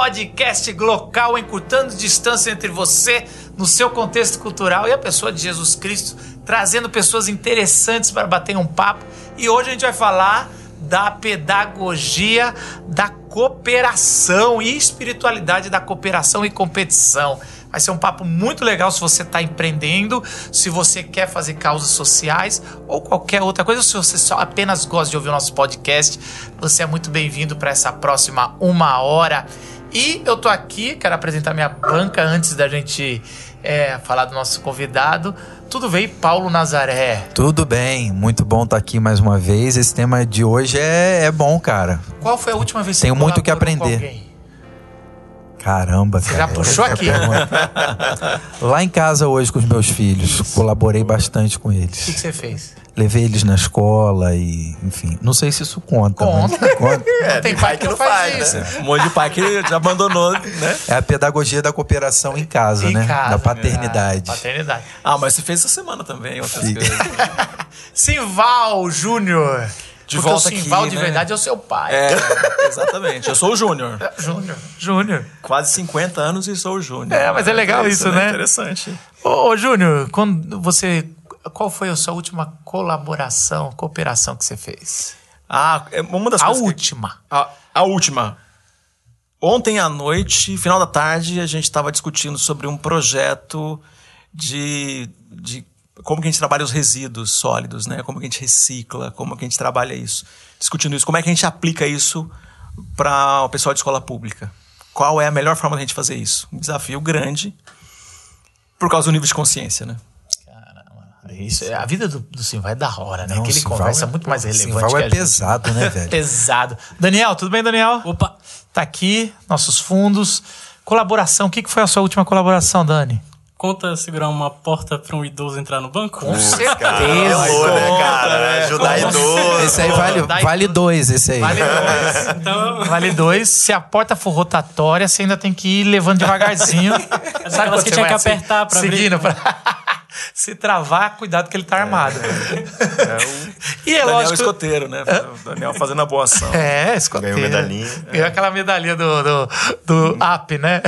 Podcast Glocal encurtando distância entre você no seu contexto cultural e a pessoa de Jesus Cristo, trazendo pessoas interessantes para bater um papo. E hoje a gente vai falar da pedagogia da cooperação e espiritualidade da cooperação e competição. Vai ser um papo muito legal se você está empreendendo, se você quer fazer causas sociais ou qualquer outra coisa, se você só apenas gosta de ouvir o nosso podcast, você é muito bem-vindo para essa próxima uma hora. E eu tô aqui, quero apresentar minha banca antes da gente é, falar do nosso convidado. Tudo bem, Paulo Nazaré? Tudo bem, muito bom estar aqui mais uma vez. Esse tema de hoje é, é bom, cara. Qual foi a última vez que Tenho você muito o que aprender. Caramba, Você cara. já puxou essa aqui. Lá em casa hoje com os meus filhos, colaborei bastante com O que, que eles. você fez? Levei eles na escola e, enfim, não sei se isso conta. Conta. mas conta. não tem pai que não faz, isso. né? Um monte de pai que já abandonou, né? É a pedagogia da cooperação em casa, Em né? casa, da paternidade. Ah, paternidade. Ah, mas você fez essa semana também, outras Sim. coisas. Simval Júnior. De Porque volta o Simval aqui, de né? verdade é o seu pai. É, exatamente. Eu sou o Júnior. Júnior. Júnior. Quase 50 anos e sou o Júnior. É, mas é legal isso, né? Interessante. Ô, ô, Júnior, quando você. Qual foi a sua última colaboração, cooperação que você fez? Ah, é uma das A coisas. que- última. A, a última. Ontem à noite, final da tarde, a gente estava discutindo sobre um projeto de, de como que a gente trabalha os resíduos sólidos, né? Como que a gente recicla, como que a gente trabalha isso. Discutindo isso, como é que a gente aplica isso para o pessoal de escola pública. Qual é a melhor forma da gente fazer isso? Um desafio grande por causa do nível de consciência, né? Isso, é- a vida do, do Simval é da hora, né? Não, que ele Simval conversa é- muito mais relevante Simval que a é gente. pesado, né, velho? Pesado. Daniel, tudo bem, Daniel? Opa! Tá aqui, nossos fundos. Colaboração, o que que foi a sua última colaboração, Dani? Conta segurar uma porta para um idoso entrar no banco? Com certeza. Pô, né, cara? Ajudar idoso. Esse aí vale, vale dois, esse aí. Vale dois. Então, Vale dois. Se a porta for rotatória, você ainda tem que ir levando devagarzinho. Sabe quando que você tinha que apertar pra abrir? Seguindo pra... Se travar, cuidado que ele tá armado. e é Daniel lógico... escoteiro, né? O Daniel fazendo a boa ação. É, escoteiro. Ganhou medalhinha. Ganhou aquela medalhinha do, do, do app, né?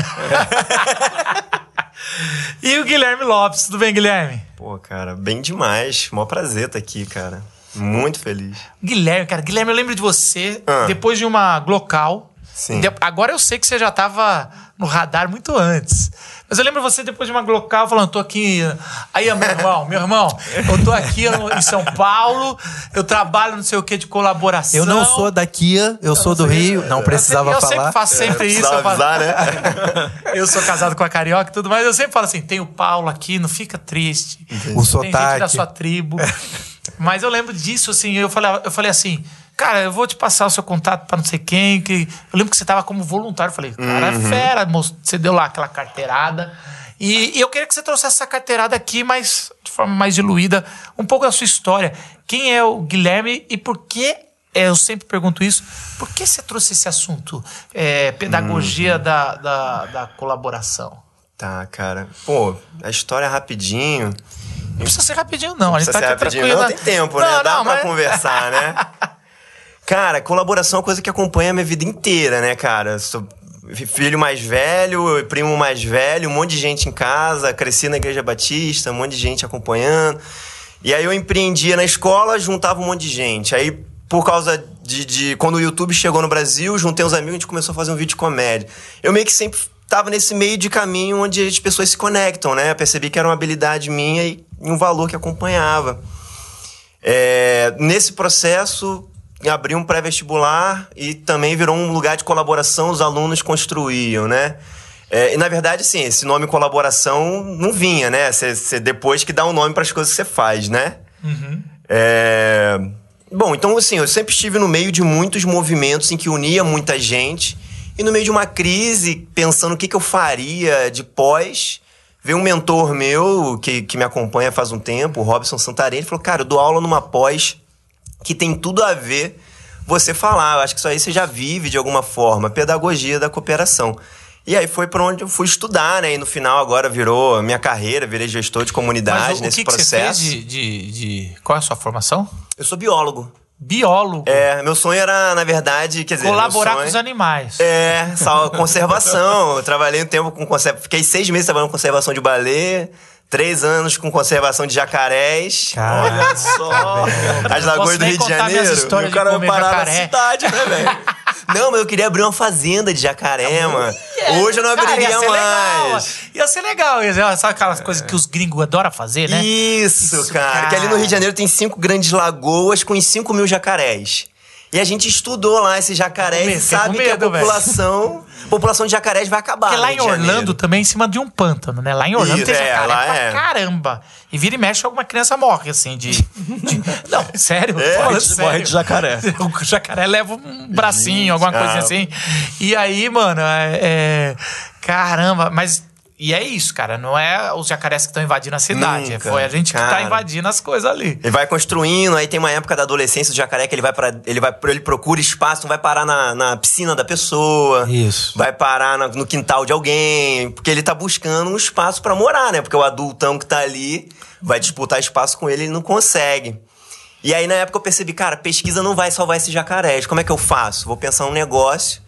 e o Guilherme Lopes. Tudo bem, Guilherme? Pô, cara, bem demais. Mó prazer estar aqui, cara. Muito feliz. Guilherme, cara. Guilherme, eu lembro de você Ah. depois de uma Glocal. Sim. Agora eu sei que você já tava no radar muito antes. Mas eu lembro você depois de uma Glocal falando, tô aqui. Aí, meu irmão, meu irmão, eu tô aqui em São Paulo, eu trabalho não sei o que de colaboração. Eu não sou daqui, eu sou do Rio, não precisava eu sempre, eu falar. sempre faço sempre isso. Precisava Eu, falo- avisar, né? eu sou casado com a carioca e tudo mais. Eu sempre falo assim: tem o Paulo aqui, não fica triste. O Tem gente sotaque. da sua tribo. Mas eu lembro disso, assim, eu falei, eu falei assim. Cara, eu vou te passar o seu contato pra não sei quem. Que... Eu lembro que você tava como voluntário. Eu falei, cara, é fera, moço. Você deu lá aquela carteirada. E, e eu queria que você trouxesse essa carteirada aqui, mas de forma mais diluída, um pouco da sua história. Quem é o Guilherme e por que é, eu sempre pergunto isso. Por que você trouxe esse assunto? É, pedagogia da, da, da colaboração. Tá, cara. Pô, a história é rapidinho. Não precisa ser rapidinho, não. A gente Precisa tá ser aqui rapidinho. tranquilo. Não, tem tempo, né? Não, Dá não, pra mas- conversar, né? Cara, colaboração é uma coisa que acompanha a minha vida inteira, né, cara? Sou filho mais velho, primo mais velho, um monte de gente em casa, cresci na Igreja Batista, um monte de gente acompanhando. E aí eu empreendia na escola, juntava um monte de gente. Aí, por causa de, de- Quando o YouTube chegou no Brasil, juntei uns amigos, a gente começou a fazer um vídeo de comédia. Eu meio que sempre tava nesse meio de caminho onde as pessoas se conectam, né? Eu percebi que era uma habilidade minha e um valor que acompanhava. É, nesse processo, abri um pré-vestibular e também virou um lugar de colaboração, os alunos construíam, né? É, e na verdade, sim, esse nome colaboração não vinha, né? Você depois que dá um nome para as coisas que você faz, né? É, Bom, então assim, eu sempre estive no meio de muitos movimentos em que unia muita gente. E no meio de uma crise, pensando o que, que eu faria de pós, veio um mentor meu, que, que me acompanha faz um tempo, o Robson Santarém, ele falou, cara, eu dou aula numa pós que tem tudo a ver você falar. Eu acho que isso aí você já vive de alguma forma, pedagogia da cooperação. E aí foi para onde eu fui estudar, né? E no final agora virou minha carreira, virei gestor de comunidade Mas o, o nesse que, que você fez processo. de, de, de- Qual é a sua formação? Eu sou biólogo. biólogo. É, meu sonho era, na verdade, quer dizer. colaborar sonho- com os animais. É, só conservação. Eu trabalhei um tempo com conservação. Fiquei seis meses trabalhando com conservação de baleia, três anos com conservação de jacarés. Olha só. As lagoas do Rio de Janeiro. o cara vai parar na cidade, né, velho? Não, mas eu queria abrir uma fazenda de jacaré, mano. Hoje eu não Cara, abriria ia ser legal. mais. Ia ser legal. Ia ser, sabe aquelas coisas que os gringos adoram fazer, né? Isso, Isso, cara. cara. Que ali no Rio de Janeiro tem cinco grandes lagoas com uns 5 mil jacarés. E a gente estudou lá esses jacarés Com e medo, sabe com que medo, a população, população de jacarés vai acabar. Porque lá em Janeiro. Orlando também, em cima de um pântano, né? Lá em Orlando Isso, tem é, jacaré lá pra é. caramba. E vira e mexe, alguma criança morre, assim, de... de- Não, sério? É, de- sério. morre de jacaré. O jacaré leva um bracinho, alguma coisa ah. assim. E aí, mano, é... é- Caramba, mas... E é isso, cara. Não é os jacarés que estão invadindo a cidade. Nunca, Foi a gente que tá cara. invadindo as coisas ali. Ele vai construindo, aí tem uma época da adolescência do jacaré que ele vai para ele vai ele procura espaço, não vai parar na, na piscina da pessoa. Isso. Vai parar na- no quintal de alguém, porque ele tá buscando um espaço pra morar, né? Porque o adultão que tá ali vai disputar espaço com ele, ele não consegue. E aí na época eu percebi, cara, pesquisa não vai salvar esses jacarés. Como é que eu faço? Vou pensar um negócio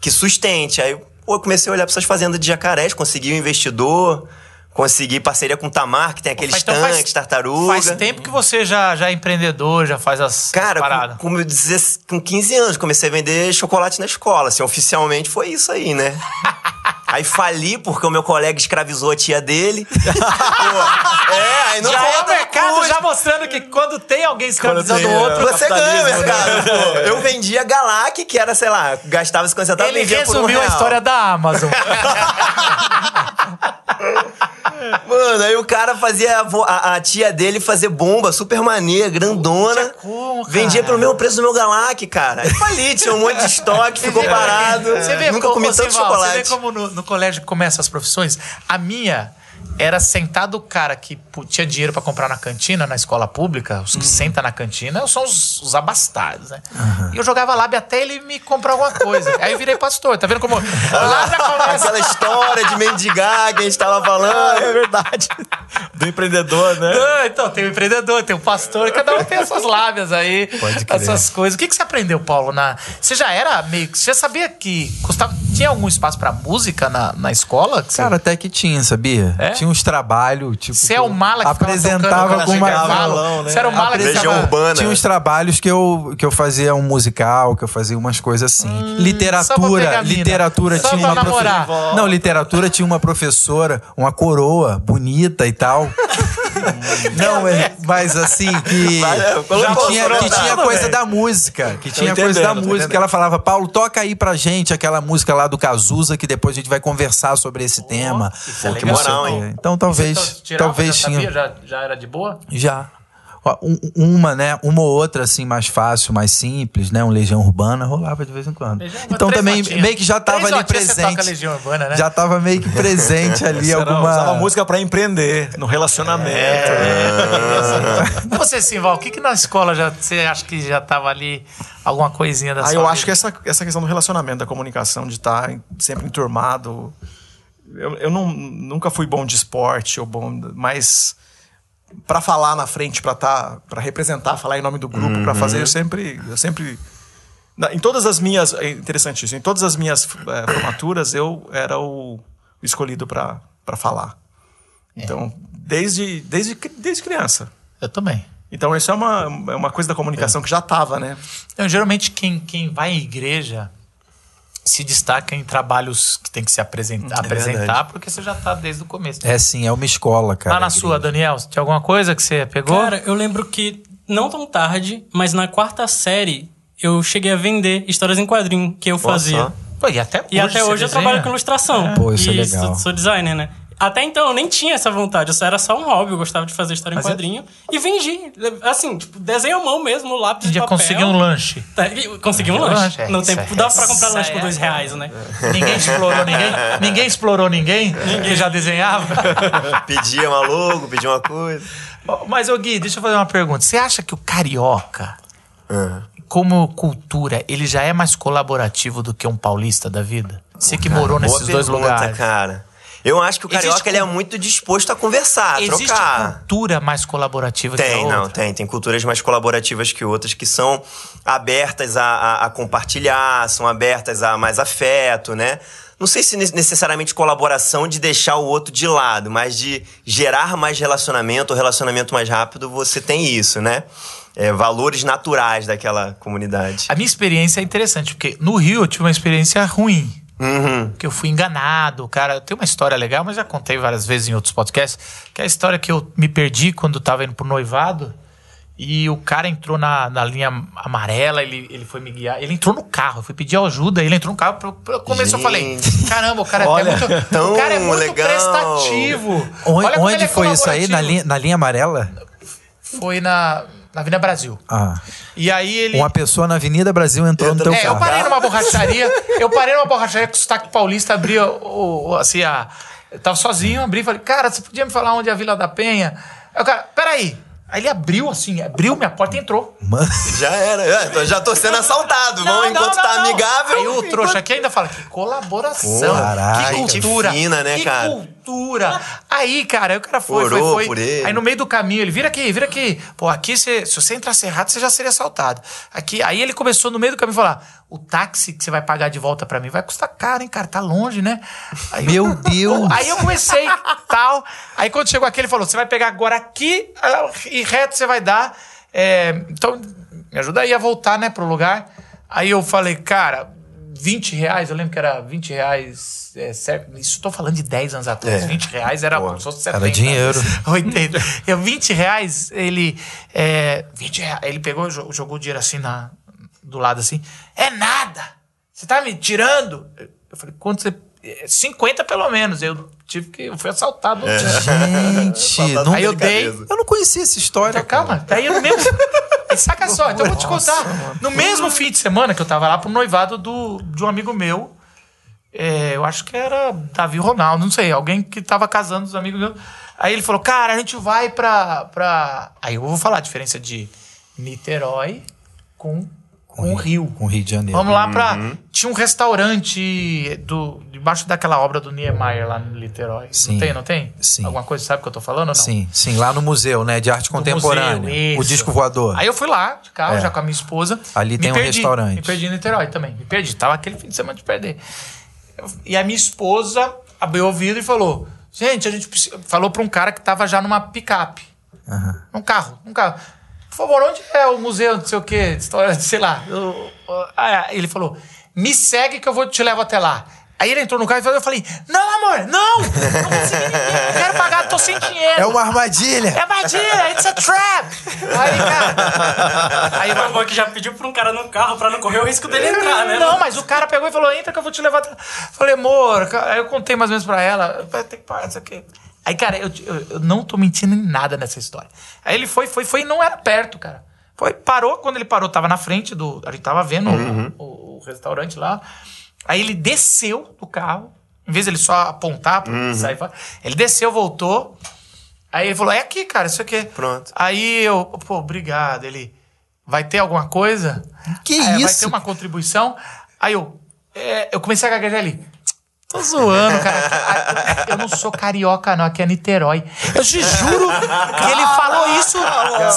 que sustente. Aí pô, eu comecei a olhar pra essas fazendas de jacarés, consegui um investidor, consegui parceria com o Tamar, que tem aqueles Então faz- tanques, tartaruga. Faz tempo que você já, já é empreendedor, já faz as Cara, paradas. com, com, 16 com 15 anos, comecei a vender chocolate na escola. Assim, oficialmente foi isso aí, né? Aí fali porque o meu colega escravizou a tia dele. Pô, é, aí não já é o mercado custo. já mostrando que quando tem alguém escravizando o outro, é, Você ganha, capitalismo, mercado. Pô, eu vendia Galac, que era, sei lá, gastava 50 centavos, ele vendia por um resumiu a real. história da Amazon. Mano, aí o cara fazia a, a- a tia dele fazer bomba, super maneira, grandona. Como, cara. vendia pelo mesmo preço do meu Galac, cara. Aí fali, tinha um monte de estoque, ficou parado. Você vê, Nunca como, comi tanto Sival, Você chocolate. vê como no, no colégio começam as profissões? A minha era sentado o cara que tinha dinheiro pra comprar na cantina, na escola pública. Os que Uhum. sentam na cantina são os, os abastados, né? E eu jogava lábia até ele me comprar alguma coisa. Aí eu virei pastor. Tá vendo como lá já começa... Aquela história de mendigar que a gente tava falando. É verdade. Do empreendedor, né? Ah, então, tem o empreendedor, tem o pastor, cada um tem as suas lábias aí, essas coisas. O que, que você aprendeu, Paulo? Na... Você já era meio. Você já sabia que custava... tinha algum espaço pra música na, na escola? Que você- Cara, até que tinha, sabia? É? Tinha uns trabalhos, tipo. Você é que o eu mala que apresentava com uma violão, né? Você era o mala que Legião ficava... Urbana. Tinha uns trabalhos que eu, que eu fazia um musical, que eu fazia umas coisas assim. pegar literatura, literatura Só tinha uma professora. Não, literatura tinha uma professora, uma coroa bonita e tal. Não, é, mas assim, que, é, que tinha, que colocou. tinha coisa da música. Que tinha coisa da música. Ela falava, Paulo, toca aí pra gente aquela música lá do Cazuza, que depois a gente vai conversar sobre esse tema. isso é que legal. Então talvez, tirava, talvez já tinha. sabia? Já, já era de boa? Já. Ó, um- uma, né? Uma ou outra, assim, mais fácil, mais simples, né? Um Legião Urbana rolava de vez em quando. Legião então também notinhas. meio que já tava Três ali notinhas você toca presente. Legião Urbana, né? Já tava meio que presente ali Você alguma. usava música pra empreender, no relacionamento. E você, Simval, o que, que na escola já, você acha que já tava ali alguma coisinha da Ah, sua eu vida? acho que essa, essa questão do relacionamento, da comunicação, de estar em- sempre enturmado. Eu, eu não, nunca fui bom de esporte, ou bom, mas para falar na frente, para tá, para representar, falar em nome do grupo, para fazer, eu sempre, eu sempre na- em todas as minhas, é interessante isso, em todas as minhas eh, formaturas eu era o escolhido para falar. Então, desde, desde, cri- desde criança. Eu também. Então, isso é uma, é uma coisa da comunicação que já tava, né? Então, geralmente, quem, quem vai em igreja se destaca em trabalhos que tem que se apresentar, apresentar verdade. porque você já tá desde o começo. É sim, é uma escola, cara. Lá na sua, Daniel, tinha alguma coisa que você pegou? Cara, eu lembro que não tão tarde, mas na quarta série eu cheguei a vender histórias em quadrinho que eu fazia. só. Pô, e até hoje, E até hoje eu trabalho com ilustração. Pô, isso é e legal. Sou, sou designer, né? Até então eu nem tinha essa vontade, isso era só um hobby, eu gostava de fazer história Mas em é- quadrinho. E vendi, assim, tipo, desenho à mão mesmo, no lápis A gente de papel. conseguir um lanche. Tá, Consegui um É, lanche. é, no tempo, é- dava pra comprar lanche é- por dois reais, né? Ninguém explorou ninguém? Ninguém explorou ninguém? Que já desenhava? Pedia uma logo, pedia uma coisa. Mas, ô Gui, deixa eu fazer uma pergunta. Você acha que o carioca, Ah. como cultura, ele já é mais colaborativo do que um paulista da vida? Você que morou Boa nesses dois pergunta, lugares. cara. Eu acho que o Existe carioca ele é muito disposto a conversar, a Existe trocar. cultura mais colaborativa que a Tem, outra? não, tem. Tem culturas mais colaborativas que outras que são abertas a, a- a compartilhar, são abertas a mais afeto, né? Não sei se ne- necessariamente colaboração de deixar o outro de lado, mas de gerar mais relacionamento, ou relacionamento mais rápido, você tem isso, né? É, valores naturais daquela comunidade. A minha experiência é interessante, porque no Rio eu tive uma experiência ruim. Uhum. Que eu fui enganado, cara. Tem uma história legal, mas já contei várias vezes em outros podcasts. Que é a história que eu me perdi quando tava indo pro noivado. E o cara entrou na, na linha amarela, ele, ele foi me guiar. Ele entrou no carro, eu fui pedir ajuda, ele entrou no carro. Pro, pro começo eu falei: Gente. caramba, o cara é Olha, até muito. tão o cara é muito legal. prestativo. Onde, onde é foi isso aí? Na linha, na linha amarela? Foi na, na Avenida Brasil. Ah. E aí ele. Uma pessoa na Avenida Brasil entrou no teu É, eu carro. parei numa borracharia. eu parei numa borracharia com o sotaque paulista, abri o, o- assim, a. Eu tava sozinho, abri e falei, cara, você podia me falar onde é a Vila da Penha? Aí o cara, peraí. Aí ele abriu assim, abriu minha porta e entrou. Mano, Já era. Tô- já tô sendo assaltado. Vamos, enquanto tá amigável. Aí o trouxa aqui ainda fala, que colaboração. Caraca. que cultura. fina, né, que cara? cultura. Aí, cara, aí o cara foi, Orou foi, foi. Aí no meio do caminho, ele vira aqui, vira aqui. Pô, aqui, você, se você entrasse errado, você já seria assaltado. Aqui, aí ele começou no meio do caminho a falar: o táxi que você vai pagar de volta pra mim vai custar caro, hein, cara? Tá longe, né? Aí, Meu Deus. Aí eu comecei, tal. Aí quando chegou aqui, ele falou: você vai pegar agora aqui ah, e reto você vai dar. É, então, me ajuda aí a voltar, né, pro lugar. Aí eu falei, cara, 20 reais, eu lembro que era 20 reais. É, certo, isso tô falando de 10 anos atrás. É. 20 reais era Pô, fosse 70. era dinheiro. 80. Eu, 20 reais, ele. É, 20 reais, ele pegou jo- jogou o dinheiro assim na, do lado assim. É nada! Você tá me tirando? Eu falei, quanto você. é, 50 pelo menos. Eu tive que. Eu fui assaltado. É. gente. não- Aí eu dei. eu não conhecia essa história. Então, calma, daí no mesmo. Aí, saca só, então eu vou te contar. No mesmo fim de semana que eu tava lá pro noivado do, de um amigo meu, é, eu acho que era Davi Ronaldo, não sei, alguém que tava casando os amigos meus. Aí ele falou, cara, a gente vai pra. pra... Aí eu vou falar a diferença de Niterói com, com o Rio. Com o Rio de Janeiro. Vamos lá pra. Tinha um restaurante do, debaixo daquela obra do Niemeyer lá no Niterói. Sim. Não tem, não tem? Sim. Alguma coisa sabe o que eu tô falando ou não? Sim, sim, lá no museu, né? De arte contemporânea. museu, o disco voador. Aí eu fui lá de carro, É. já com a minha esposa. Ali tem um perdi, restaurante. Me perdi em Niterói também. Me perdi. Tava aquele fim de semana de perder. Eu- E a minha esposa abriu o vidro e falou: Gente, a gente precisa. Falou pra um cara que tava já numa picape. Num carro, num carro. Por favor, onde é o museu, não sei o quê, história, sei lá. Ah, ele falou: Me segue que eu vou te levo até lá. Aí ele entrou no carro e falou- eu falei: Não, amor, não! Não ninguém, não quero pagar, tô sem dinheiro. É uma armadilha. É armadilha, it's a trap! Aí, cara. Aí, Foi bom que já pediu pra um cara no carro pra não correr o risco dele entrar, né? Não, mas o cara pegou e falou: entra que eu vou te levar. até-" Falei, amor, aí eu contei mais ou menos pra ela. Vai ter que parar isso aqui. Aí, cara, eu, eu, eu não tô mentindo em nada nessa história. Aí ele foi, foi, foi e não era perto, cara. Foi, parou, quando ele parou, tava na frente do. A gente tava vendo o- o, o restaurante lá. Aí ele desceu do carro, em vez de ele só apontar pra sair fora, ele desceu, voltou. Aí ele falou: é aqui, cara, isso aqui. Pronto. Aí eu, pô, obrigado. Ele, vai ter alguma coisa? Que É, Vai isso? ter uma contribuição? Aí eu, é, eu comecei a gaguejar ali. Tô zoando, cara. Eu não sou carioca, não. Aqui é Niterói. Eu te juro que ele falou isso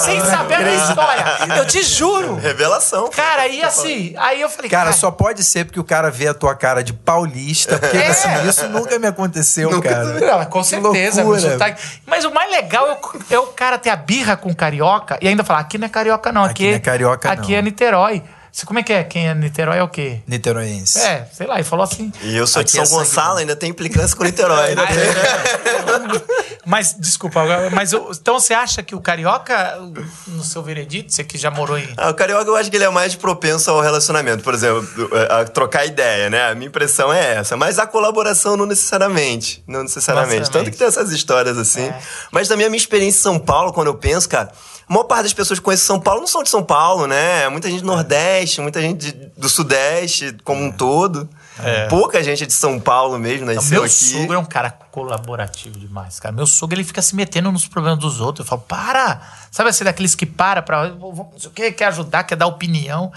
sem saber da história. Eu te juro. Revelação. Cara, e assim, aí eu falei, Cara, só pode ser porque o cara vê a tua cara de paulista, porque É. assim, isso nunca me aconteceu, Nunca cara. Não, com certeza. sotaque. Mas o mais legal é o, é o cara ter a birra com carioca e ainda falar: aqui não é carioca, não. Aqui, Aqui não é carioca, Aqui não. é Niterói. Como é que é? Quem é Niterói é o quê? Niteroense. É, sei lá, ele falou assim. E eu sou de São é Gonçalo, ainda tem implicância com Niterói. né? É. Mas, desculpa, mas o- então você acha que o carioca, no seu veredito, você que já morou em. Ah, o carioca eu acho que ele é mais propenso ao relacionamento, por exemplo, a trocar ideia, né? A minha impressão é essa. Mas a colaboração não necessariamente. Não necessariamente. Necessariamente. Tanto que tem essas histórias assim. É. Mas também a minha experiência em São Paulo, quando eu penso, cara, maior parte das pessoas que conhecem São Paulo não são de São Paulo, né? Muita gente do Nordeste, muita gente de- do Sudeste como um todo. Pouca gente é de São Paulo mesmo, nasceu Meu aqui. sogro é um cara colaborativo demais, cara. Meu sogro, ele fica se metendo nos problemas dos outros. Eu falo, para! Sabe assim, daqueles que para pra... Não sei o que, quer ajudar, quer dar opinião.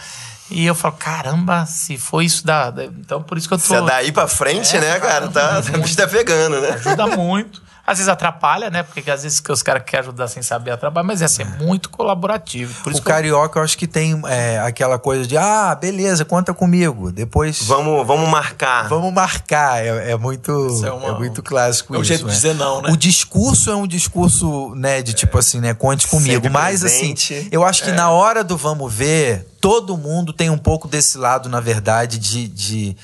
E eu falo, caramba, se foi isso da... Então, por isso que eu tô... Se é daí pra frente, É, né, cara? Tá, muito. o bicho tá pegando, né? Ajuda muito. Às vezes atrapalha, né? Porque às vezes que os caras querem ajudar sem saber atrapalha, mas é ser muito colaborativo. Por O que eu- carioca, eu acho que tem é, aquela coisa de, ah, beleza, conta comigo. Depois Vamos, vamos marcar. vamos marcar. É, é muito, Isso é, é uma- muito clássico é um isso. jeito de né? dizer não, né? O discurso é um discurso, né, de tipo assim, né, conte comigo. Sempre Mas presente. assim, eu acho que na hora do vamos ver, todo mundo tem um pouco desse lado, na verdade, de. de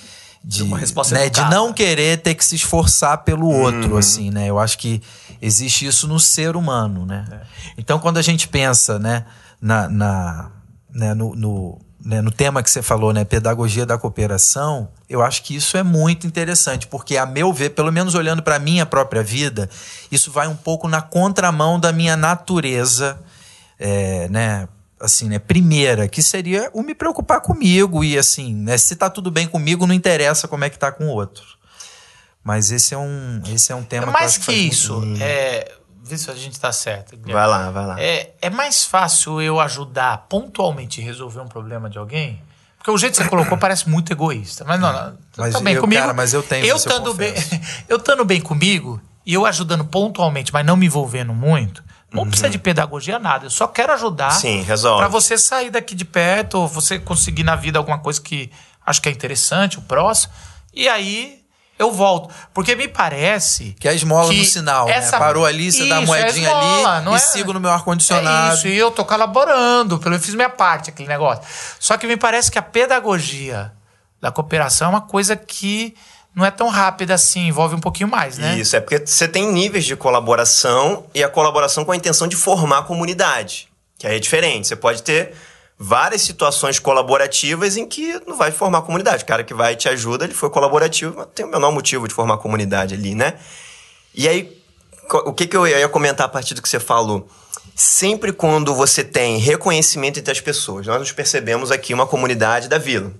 de, uma resposta né, de não querer ter que se esforçar pelo outro, assim, né? Eu acho que existe isso no ser humano, né? Então, quando a gente pensa, né, na, na- né, no, no, né, no tema que você falou, né, pedagogia da cooperação, eu acho que isso é muito interessante, porque a meu ver, pelo menos olhando para a minha própria vida, isso vai um pouco na contramão da minha natureza, é, né, assim, né, primeira, que seria o me preocupar comigo e assim, né, se tá tudo bem comigo, não interessa como é que tá com o outro. Mas esse é um, esse é um tema É mais acho que, faz muito isso. É, vê se a gente tá certo. Guilherme. Vai lá, vai lá. É, é mais fácil eu ajudar pontualmente a resolver um problema de alguém? Porque o jeito que você colocou parece muito egoísta. Mas não, não Mas tá bem eu, comigo. cara, mas eu tenho eu isso, eu bem, eu estando bem comigo e eu ajudando pontualmente, mas não me envolvendo muito, não precisa de pedagogia nada. Eu só quero ajudar. Sim, resolve. Pra você sair daqui de perto, ou você conseguir na vida alguma coisa que acho que é interessante, o próximo. E aí eu volto. Porque me parece. Que é a esmola que no sinal, essa- né? Parou ali, você dá a Isso, é moedinha esmola, ali não e é- sigo no meu ar-condicionado. É isso, e eu tô colaborando, pelo eu fiz minha parte, aquele negócio. Só que me parece que a pedagogia da cooperação é uma coisa que não é tão rápida assim, envolve um pouquinho mais, né? Isso, é porque você tem níveis de colaboração e a colaboração com a intenção de formar a comunidade, que aí é diferente. Você pode ter várias situações colaborativas em que não vai formar comunidade. O cara que vai te ajuda, ele foi colaborativo, mas tem o menor motivo de formar comunidade ali, né? E aí, o que, que eu ia comentar a partir do que você falou? Sempre quando você tem reconhecimento entre as pessoas, nós nos percebemos aqui uma comunidade da vila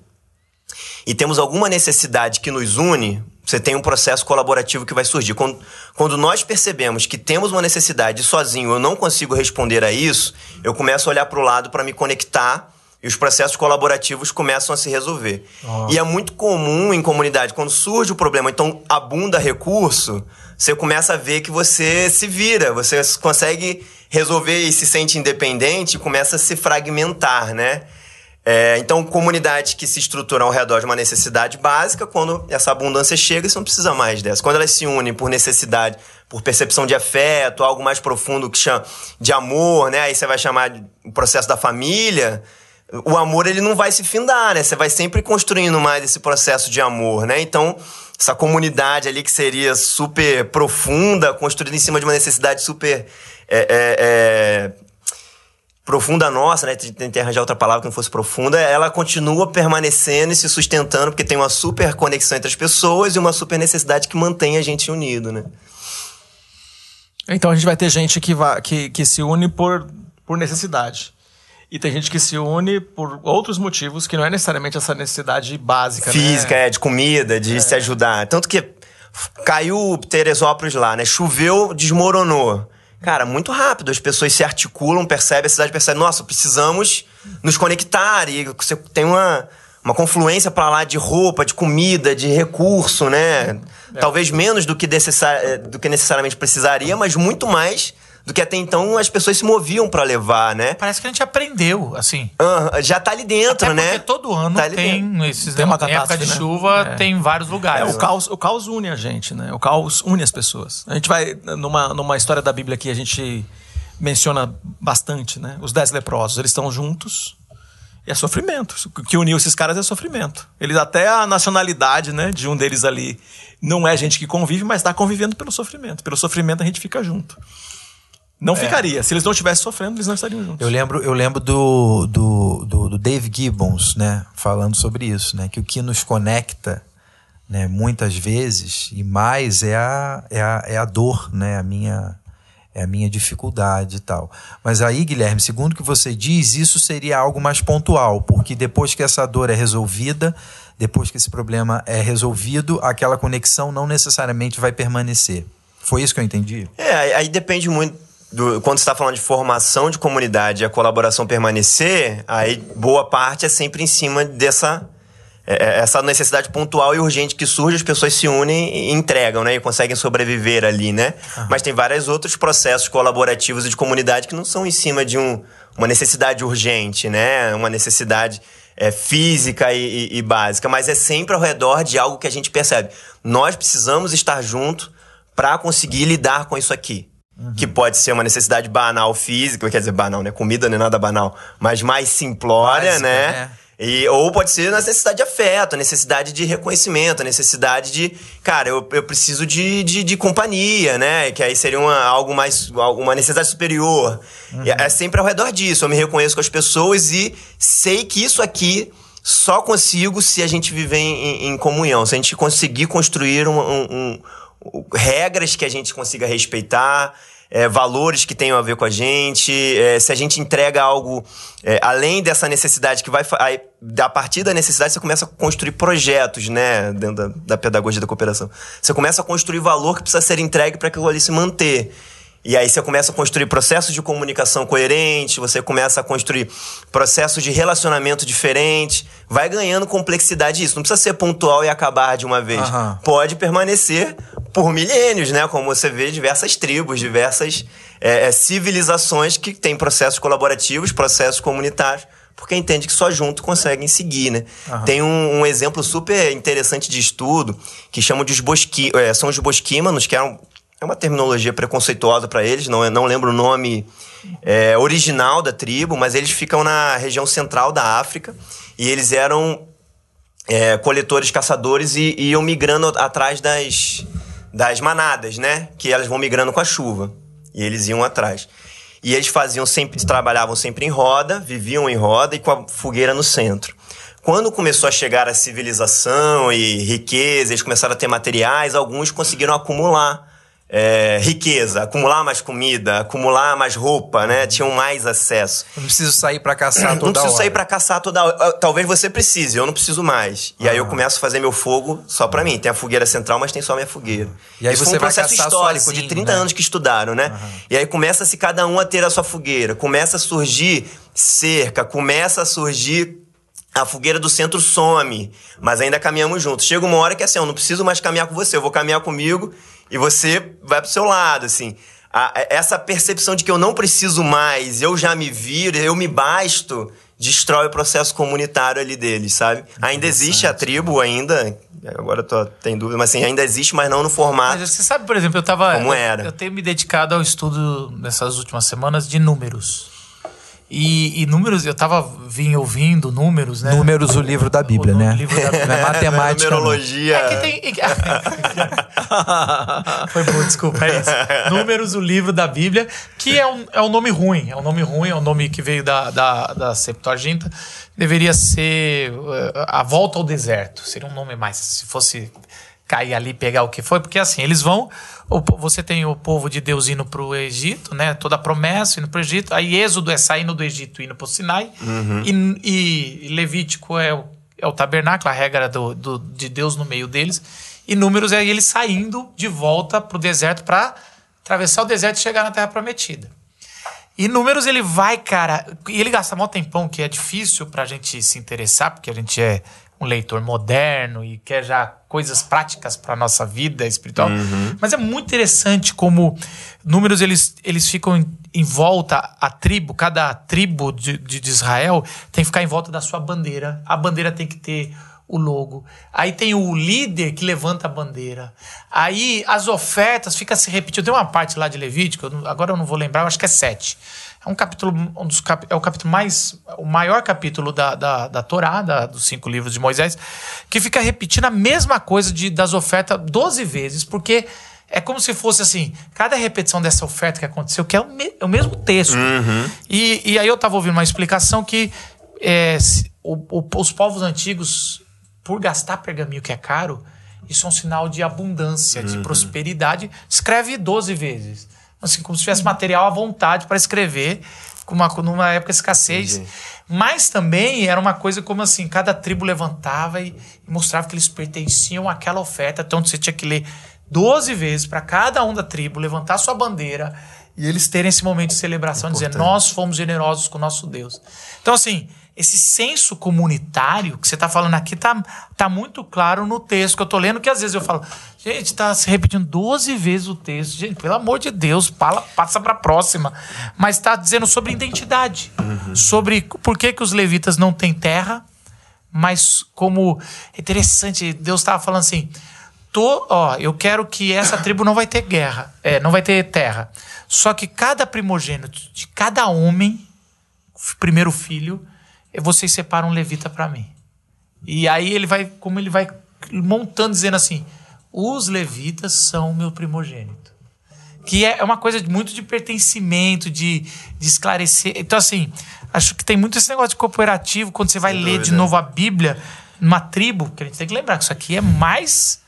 e temos alguma necessidade que nos une, você tem um processo colaborativo que vai surgir. Quando, quando nós percebemos que temos uma necessidade e sozinho eu não consigo responder a isso, eu começo a olhar para o lado para me conectar e os processos colaborativos começam a se resolver. E é muito comum em comunidade, quando surge o problema, então abunda recurso, você começa a ver que você se vira, você consegue resolver e se sente independente e começa a se fragmentar, né? É, então, comunidades que se estruturam ao redor de uma necessidade básica, quando essa abundância chega, você não precisa mais dessa. Quando elas se unem por necessidade, por percepção de afeto, algo mais profundo que chama de amor, né? Aí você vai chamar o processo da família. O amor, ele não vai se findar, né? Você vai sempre construindo mais esse processo de amor, né? Então, essa comunidade ali que seria super profunda, construída em cima de uma necessidade super... é, é, é, profunda nossa, né? Tentei arranjar outra palavra que não fosse profunda, ela continua permanecendo e se sustentando porque tem uma super conexão entre as pessoas e uma super necessidade que mantém a gente unido, né? Então a gente vai ter gente que, vai, que, que se une por, por necessidade. E tem gente que se une por outros motivos que não é necessariamente essa necessidade básica. Física, né? é, de comida, de se ajudar. Tanto que caiu Teresópolis lá, né? Choveu, desmoronou. Cara, muito rápido. As pessoas se articulam, percebem, a cidade percebe, nossa, precisamos nos conectar. E você tem uma, uma confluência para lá de roupa, de comida, de recurso, né? Talvez menos do que, necessar, eh, do que necessariamente precisaria, mas muito mais do que até então as pessoas se moviam para levar, né? Parece que a gente aprendeu, assim. Ah, já tá ali dentro, Até né? porque todo ano Tá tem dentro. esses Tem uma né? Época de catástrofe, né? chuva É. tem em vários É, lugares. o, caos, o caos une a gente, né? O caos une as pessoas. A gente vai, numa, numa história da Bíblia que a gente menciona bastante, né? Os dez leprosos, eles estão juntos e é sofrimento. O que uniu esses caras é sofrimento. Eles até a nacionalidade, né, de um deles ali não é gente que convive, mas está convivendo pelo sofrimento. Pelo sofrimento a gente fica junto. Não ficaria. Se eles não estivessem sofrendo, eles não estariam juntos. Eu lembro, eu lembro do, do, do, do Dave Gibbons, né, falando sobre isso, né, que o que nos conecta, né, muitas vezes e mais é a, é a, é a dor, né, a minha é a minha dificuldade e tal. Mas aí, Guilherme, segundo o que você diz, isso seria algo mais pontual, porque depois que essa dor é resolvida, depois que esse problema é resolvido, aquela conexão não necessariamente vai permanecer. Foi isso que eu entendi? É, aí depende muito. Do, quando você está falando de formação de comunidade e a colaboração permanecer, aí boa parte é sempre em cima dessa é, é, essa necessidade pontual e urgente que surge, as pessoas se unem e entregam, né? E conseguem sobreviver ali, né? Mas tem vários outros processos colaborativos e de comunidade que não são em cima de um, uma necessidade urgente, né? Uma necessidade é, física e, e, e básica, mas é sempre ao redor de algo que a gente percebe. Nós precisamos estar juntos para conseguir lidar com isso aqui. Que pode ser uma necessidade banal física, quer dizer, banal, né? Comida não é nada banal, mas mais simplória, Básica, né? né? E, ou pode ser a necessidade de afeto, a necessidade de reconhecimento, a necessidade de. Cara, eu, eu preciso de, de, de companhia, né? Que aí seria uma, algo mais. uma necessidade superior. E É sempre ao redor disso. Eu me reconheço com as pessoas e sei que isso aqui só consigo se a gente viver em, em comunhão, se a gente conseguir construir um- um- regras que a gente consiga respeitar. é, valores que tenham a ver com a gente, é, se a gente entrega algo é, além dessa necessidade que vai. aí, a partir da necessidade, você começa a construir projetos, né? Dentro da, da pedagogia da cooperação. Você começa a construir valor que precisa ser entregue para aquilo ali se manter. E aí você começa a construir processos de comunicação coerente, você começa a construir processos de relacionamento diferentes, vai ganhando complexidade isso. Não precisa ser pontual e acabar de uma vez. Aham. Pode permanecer por milênios, né? Como você vê diversas tribos, diversas é, é, civilizações que têm processos colaborativos, processos comunitários, porque entende que só junto conseguem seguir, né? Tem um, um exemplo super interessante de estudo que chamam de os bosqui, é, são os bosquímanos, que eram é uma terminologia preconceituosa para eles, não, é- não lembro o nome é, original da tribo, mas eles ficam na região central da África e eles eram é, coletores, caçadores e, e iam migrando atrás das, das manadas, né? Que elas vão migrando com a chuva. E eles iam atrás. E eles faziam sempre, trabalhavam sempre em roda, viviam em roda e com a fogueira no centro. Quando começou a chegar a civilização e riqueza, eles começaram a ter materiais, alguns conseguiram acumular é, riqueza, acumular mais comida, acumular mais roupa, né? Tinham mais acesso. Não preciso sair pra caçar toda Não preciso hora. sair pra caçar toda hora. Ah, Talvez você precise, eu não preciso mais. E aí eu começo a fazer meu fogo só pra mim. Tem a fogueira central, mas tem só a minha fogueira. E aí Isso você foi um processo histórico sozinho, de 30 né? anos que estudaram, né? E aí começa-se cada um a ter a sua fogueira. Começa a surgir cerca, começa a surgir a fogueira do centro some, mas ainda caminhamos juntos. Chega uma hora que assim, eu não preciso mais caminhar com você, eu vou caminhar comigo e você vai pro seu lado, assim. A- essa percepção de que eu não preciso mais, eu já me viro, eu me basto, destrói o processo comunitário ali deles, sabe? Ainda existe a tribo, ainda. Agora eu tô, tem dúvida, mas assim, ainda existe, mas não no formato. Mas você sabe, por exemplo, eu tava. Como eu- era? Eu, tenho me dedicado ao estudo nessas últimas semanas de números. E, e números, eu tava vim ouvindo números, né? Números, o livro da Bíblia, O né? livro da Bíblia. É matemática. Numerologia. É que tem. Foi bom, desculpa, é isso. Números, o livro da Bíblia, que é um, é um nome ruim. É um nome ruim, é um nome que veio da, da, da Septuaginta. Deveria ser eh, A Volta ao Deserto. Seria um nome mais. Se fosse cair ali pegar o que foi, porque assim, eles vão. Você tem o povo de Deus indo para o Egito, né? Toda a promessa indo para o Egito. Aí Êxodo é saindo do Egito indo para o Sinai. E, e Levítico é o, é o tabernáculo, a regra do, do- de Deus no meio deles. E Números é ele saindo de volta para o deserto para atravessar o deserto e chegar na Terra Prometida. E números ele vai, cara, e ele gasta mó tempão, que é difícil pra gente se interessar, porque a gente é um leitor moderno e quer já coisas práticas pra nossa vida espiritual. Mas é muito interessante como números eles, eles ficam em, em volta, a tribo, cada tribo de, de, de Israel tem que ficar em volta da sua bandeira. A bandeira tem que ter o logo. Aí tem o líder que levanta a bandeira. Aí as ofertas fica se repetindo. Tem uma parte lá de Levítico, eu não- agora eu não vou lembrar, eu acho que é 7. É um capítulo, um dos cap, é o capítulo mais, o maior capítulo da, da, da Torá, da- dos cinco livros de Moisés, que fica repetindo a mesma coisa de, das ofertas 12 vezes, porque é como se fosse assim, cada repetição dessa oferta que aconteceu, que é o, me- é o mesmo texto. E, e aí eu estava ouvindo uma explicação que é, o- o- os povos antigos, por gastar pergaminho que é caro, isso é um sinal de abundância, de prosperidade. Escreve 12 vezes. Assim, como se tivesse material à vontade para escrever, com uma, numa época de escassez. Entendi. Mas também era uma coisa como assim, cada tribo levantava e, e mostrava que eles pertenciam àquela oferta. Então você tinha que ler 12 vezes para cada um da tribo, levantar sua bandeira e eles terem esse momento de celebração, dizer, nós fomos generosos com o nosso Deus. Então, assim, esse senso comunitário que você está falando aqui tá, tá muito claro no texto que eu tô lendo, que às vezes eu falo, gente, tá se repetindo 12 vezes o texto. Gente, pelo amor de Deus, fala, passa para a próxima. Mas está dizendo sobre identidade, sobre por que, que os levitas não têm terra, mas como é interessante, Deus estava falando assim, tô, ó, eu quero que essa tribo não vai ter guerra, é, não vai ter terra. Só que cada primogênito de cada homem, primeiro filho, vocês separam um levita para mim. E aí ele vai, como ele vai montando, dizendo assim: os levitas são meu primogênito. Que é uma coisa muito de pertencimento, de, de esclarecer. Então, assim, acho que tem muito esse negócio de cooperativo, quando você vai Sem ler de novo a Bíblia, numa tribo, que a gente tem que lembrar que isso aqui é mais.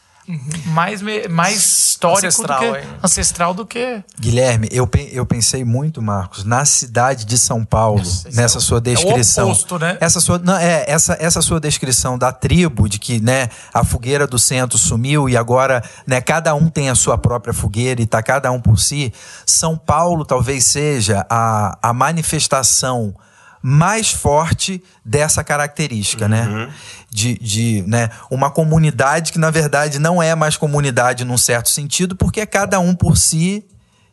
Mais, me- mais histórico Ancestral, do que hein? ancestral do que Guilherme, eu, pe- eu pensei muito, Marcos, na cidade de São Paulo, Nossa, nessa é o- sua é o descrição. oposto, né? Essa sua, não, é, essa, essa sua descrição da tribo, de que né, a fogueira do centro sumiu e agora né, cada um tem a sua própria fogueira e está cada um por si. São Paulo talvez seja a, a manifestação mais forte dessa característica, né? De, de né, uma comunidade que, na verdade, não é mais comunidade num certo sentido, porque é cada um por si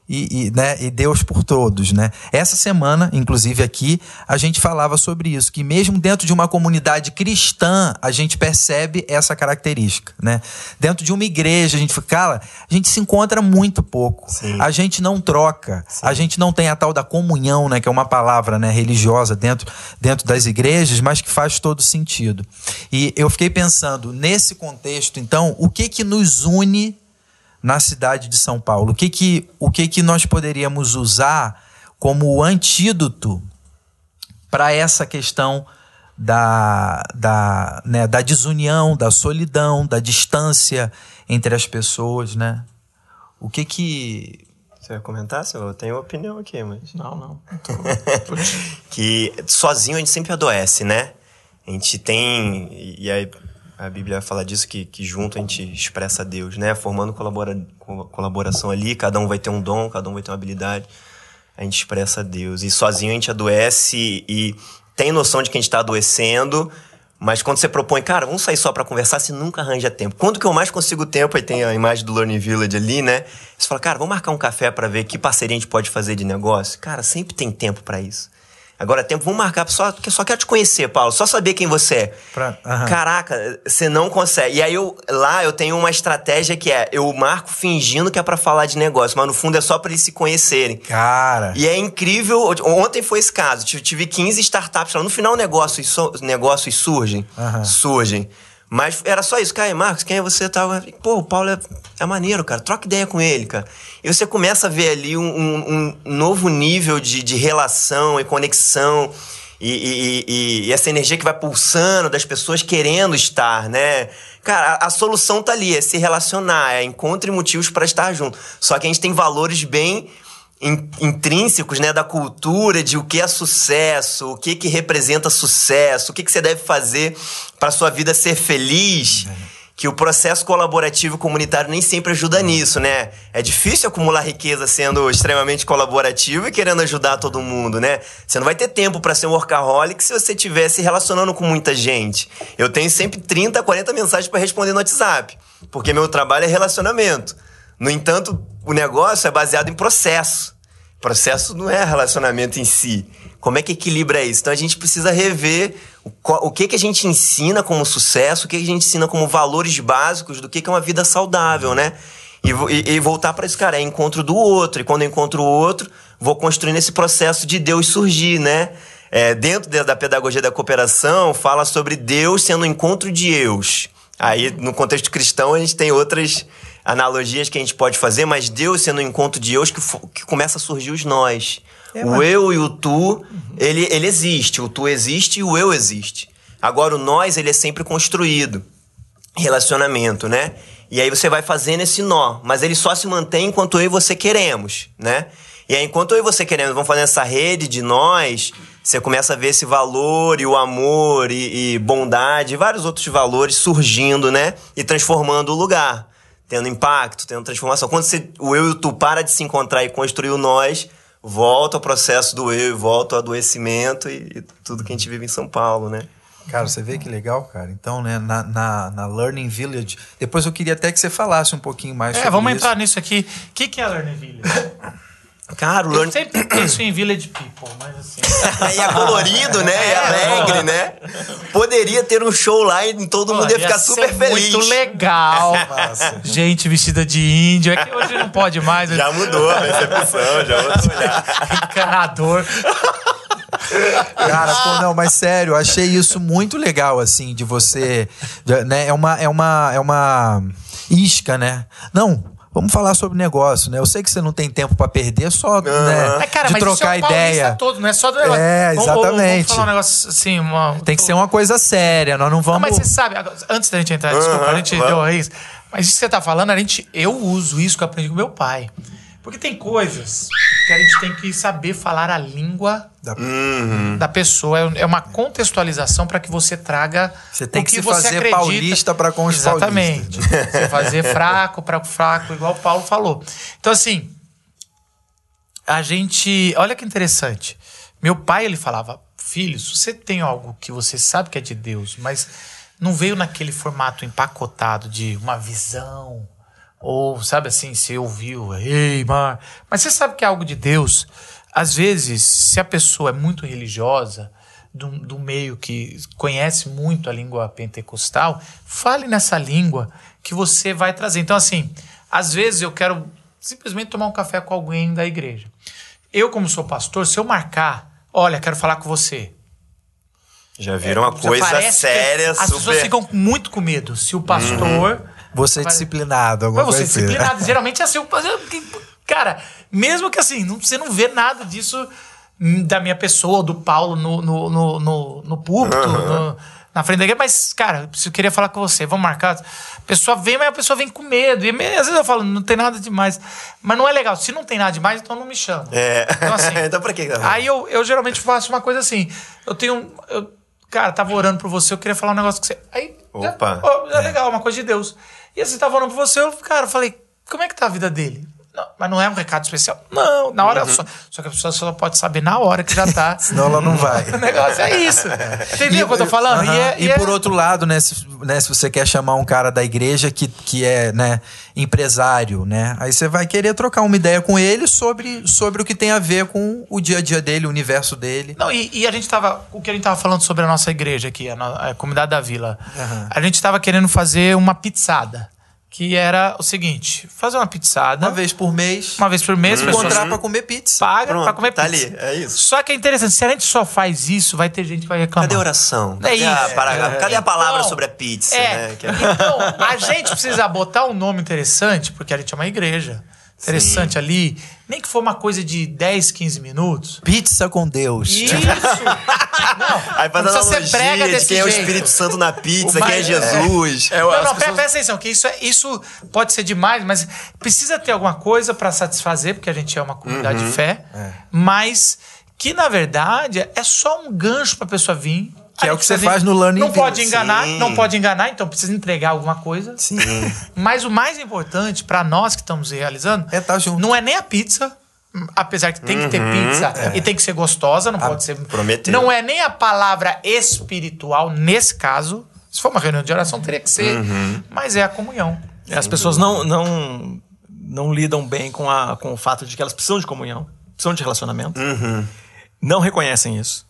e, e, né, e Deus por todos, né? Essa semana, inclusive aqui, a gente falava sobre isso, que mesmo dentro de uma comunidade cristã, a gente percebe essa característica, né? Dentro de uma igreja, a gente fica, cara, a gente se encontra muito pouco, Sim. a gente não troca, a gente não tem a tal da comunhão, né? Que é uma palavra né, religiosa dentro, dentro das igrejas, mas que faz todo sentido. E eu fiquei pensando, nesse contexto, então, o que que nos une na cidade de São Paulo? O que que, o que, que nós poderíamos usar como antídoto para essa questão da, da, né, da desunião, da solidão, da distância entre as pessoas, né? O que que... Você vai comentar, senhor? Eu tenho opinião aqui, mas... Não, não. que sozinho a gente sempre adoece, né? A gente tem. E aí a Bíblia fala disso, que, que junto a gente expressa Deus, né? Formando colabora, co- colaboração ali, cada um vai ter um dom, cada um vai ter uma habilidade. A gente expressa Deus. E sozinho a gente adoece e tem noção de que a gente está adoecendo. Mas quando você propõe, cara, vamos sair só para conversar, você nunca arranja tempo. Quando que eu mais consigo tempo? Aí tem a imagem do Learning Village ali, né? Você fala, cara, vamos marcar um café para ver que parceria a gente pode fazer de negócio? Cara, sempre tem tempo para isso. Agora, tempo, vamos marcar, só, só quero te conhecer, Paulo, só saber quem você é. Pra- aham. Caraca, você não consegue. E aí, eu, lá eu tenho uma estratégia que é, eu marco fingindo que é para falar de negócio, mas no fundo é só para eles se conhecerem. Cara... E é incrível. Ontem foi esse caso. Tive- Tive 15 startups lá. No final, negócios, negócios surgem. Aham. Surgem. Mas era só isso. Cara, Marcos, quem é você? Tava... Pô, o Paulo é, é maneiro, cara. Troca ideia com ele, cara. E você começa a ver ali um, um- um novo nível de, de relação e conexão. E, e- e- e essa energia que vai pulsando das pessoas querendo estar, né? Cara, a, a solução tá ali, é se relacionar, é encontre motivos para estar junto. Só que a gente tem valores bem intrínsecos, né, da cultura, de o que é sucesso, o que que representa sucesso, o que que você deve fazer para sua vida ser feliz. Que o processo colaborativo comunitário nem sempre ajuda nisso, né? É difícil acumular riqueza sendo extremamente colaborativo e querendo ajudar todo mundo, né? Você não vai ter tempo para ser um workaholic se você estiver se relacionando com muita gente. Eu tenho sempre 30, 40 mensagens para responder no WhatsApp, porque meu trabalho é relacionamento. No entanto, o negócio é baseado em processo. Processo não é relacionamento em si. Como é que equilibra isso? Então a gente precisa rever o, o que, que a gente ensina como sucesso, o que, que a gente ensina como valores básicos do que, que é uma vida saudável, né? E, e- e voltar para isso, cara, é encontro do outro. E quando eu encontro o outro, vou construindo esse processo de Deus surgir, né? É, dentro da, da pedagogia da cooperação, fala sobre Deus sendo o encontro de eus. Aí, no contexto cristão, a gente tem outras analogias que a gente pode fazer, mas Deus sendo o encontro de eus que, que começa a surgir os nós. o eu e o tu, ele, ele existe. O tu existe e o eu existe. Agora, o nós, ele é sempre construído relacionamento, né? E aí você vai fazendo esse nó, mas ele só se mantém enquanto eu e você queremos, né? E aí, enquanto eu e você queremos, vamos fazendo essa rede de nós, você começa a ver esse valor e o amor e, e bondade e vários outros valores surgindo, né? E transformando o lugar, tendo impacto, tendo transformação. Quando você, o eu e o tu para de se encontrar e construir o nós, volta ao processo do eu, e volta ao adoecimento e, e tudo que a gente vive em São Paulo, né? Cara, você vê que legal, cara. Então, né, na, na, na Learning Village. Depois eu queria até que você falasse um pouquinho mais É, sobre vamos isso. entrar nisso aqui. O que, que é Learning Village? Cara, o Eu Learn... sempre penso em Village People, mas assim. e é colorido, né? E alegre, né? Poderia ter um show lá e todo mundo ia Pô, ficar ser super feliz. Muito legal. Gente vestida de índio. É que hoje não pode mais. Já mudou a percepção, já mudou olhar. Encanador. Cara, pô, não, mas sério, eu achei isso muito legal, assim, de você. Né, é uma. É uma. É uma isca, né? Não. Vamos falar sobre negócio, né? Eu sei que você não tem tempo pra perder, só né, É, cara, de mas trocar isso é ideia. todo, não é só do negócio. É, Vamos- vamos- Vamos exatamente. falar um negócio assim, uma... Tem que ser uma coisa séria, nós não Não, vamos. mas você sabe, antes da gente entrar, desculpa, Aham, a gente vamos. deu isso. Mas isso que você tá falando, a gente, eu uso isso que eu aprendi com meu pai. Porque tem coisas que a gente tem que saber falar a língua Da- da pessoa. É- É uma contextualização para que você traga. Você tem o que se você fazer acredita. paulista pra com os Exatamente. Você fazer fraco para fraco, igual o Paulo falou. Então, assim, a gente. Olha que interessante. Meu pai, ele falava: Filho, se você tem algo que você sabe que é de Deus, mas não veio naquele formato empacotado de uma visão, ou sabe assim, você ouviu, ei, mar. Mas você sabe que é algo de Deus. Às vezes, se a pessoa é muito religiosa, do, do meio que conhece muito a língua pentecostal, fale nessa língua que você vai trazer. Então, assim, às vezes eu quero simplesmente tomar um café com alguém da igreja. Eu, como sou pastor, se eu marcar, olha, quero falar com você. Já viram uma Já coisa séria, As pessoas super. ficam muito com medo. Se o pastor. Você é disciplinado, alguma Mas você é assim. disciplinado. Geralmente é assim. Cara, mesmo que assim, não- você não vê nada disso da minha pessoa, do Paulo no, no, no, no, no púlpito, no- na frente da igreja, mas, cara, eu queria falar com você, vamos marcar. A pessoa vem, mas a pessoa vem com medo. E às vezes eu falo, não tem nada demais. Mas não é legal. Se não tem nada demais, então não me chama. É. Então, assim, Então pra que? Aí eu, eu geralmente faço uma coisa assim. Eu tenho. Eu, cara, tava orando por você, eu queria falar um negócio com você. Aí. já- Opa. ó, é legal, uma coisa de Deus. E assim, tava orando por você, eu, cara, falei, como é que tá a vida dele? Não, mas não é um recado especial. Não, na hora só. Só que a pessoa só pode saber na hora que já tá. Senão ela não vai. o negócio é isso. Entendeu o que eu tô falando? Aham. E, é- E é- por outro lado, né se, né, se você quer chamar um cara da igreja que, que é né, empresário, né? Aí você vai querer trocar uma ideia com ele sobre, sobre o que tem a ver com o dia a dia dele, o universo dele. Não, e, e a gente tava. O que a gente tava falando sobre a nossa igreja aqui, a, a comunidade da vila. A gente tava querendo fazer uma pizzada. Que era o seguinte: fazer uma pizzada. Uma vez por mês, uma vez por mês, pessoas encontrar pra comer pizza. paga Pronto, pra comer tá pizza. ali, é isso. Só que é interessante, se a gente só faz isso, vai ter gente que vai reclamar. Cadê a oração? É Cadê, a, isso. para- cadê a palavra Então, sobre a pizza? É. né? É- Então, a gente precisa botar um nome interessante, porque a gente é uma igreja. Interessante ali. Nem que for uma coisa de 10, 15 minutos. Pizza com Deus. Isso! Não, Aí faz não precisa ser brega analogia de desse quem é o jeito. Espírito Santo na pizza, quem é Jesus. É, Não, as não, pessoas- presta atenção, que isso, é, isso pode ser demais, mas precisa ter alguma coisa para satisfazer, porque a gente é uma comunidade Uhum. de fé, É. mas que na verdade é só um gancho para a pessoa vir. Que A é o que você faz no Learning Não pode enganar, Sim. não pode enganar, então precisa entregar alguma coisa. Sim. Mas o mais importante para nós que estamos realizando É tá junto. não é nem a pizza, apesar que tem que ter pizza e tem que ser gostosa, não pode ser. prometeu. Não é nem a palavra espiritual nesse caso. Se for uma reunião de oração, teria que ser. Mas é a comunhão. É, As pessoas não, não, não lidam bem com, a, com o fato de que elas precisam de comunhão, precisam de relacionamento. Não reconhecem isso.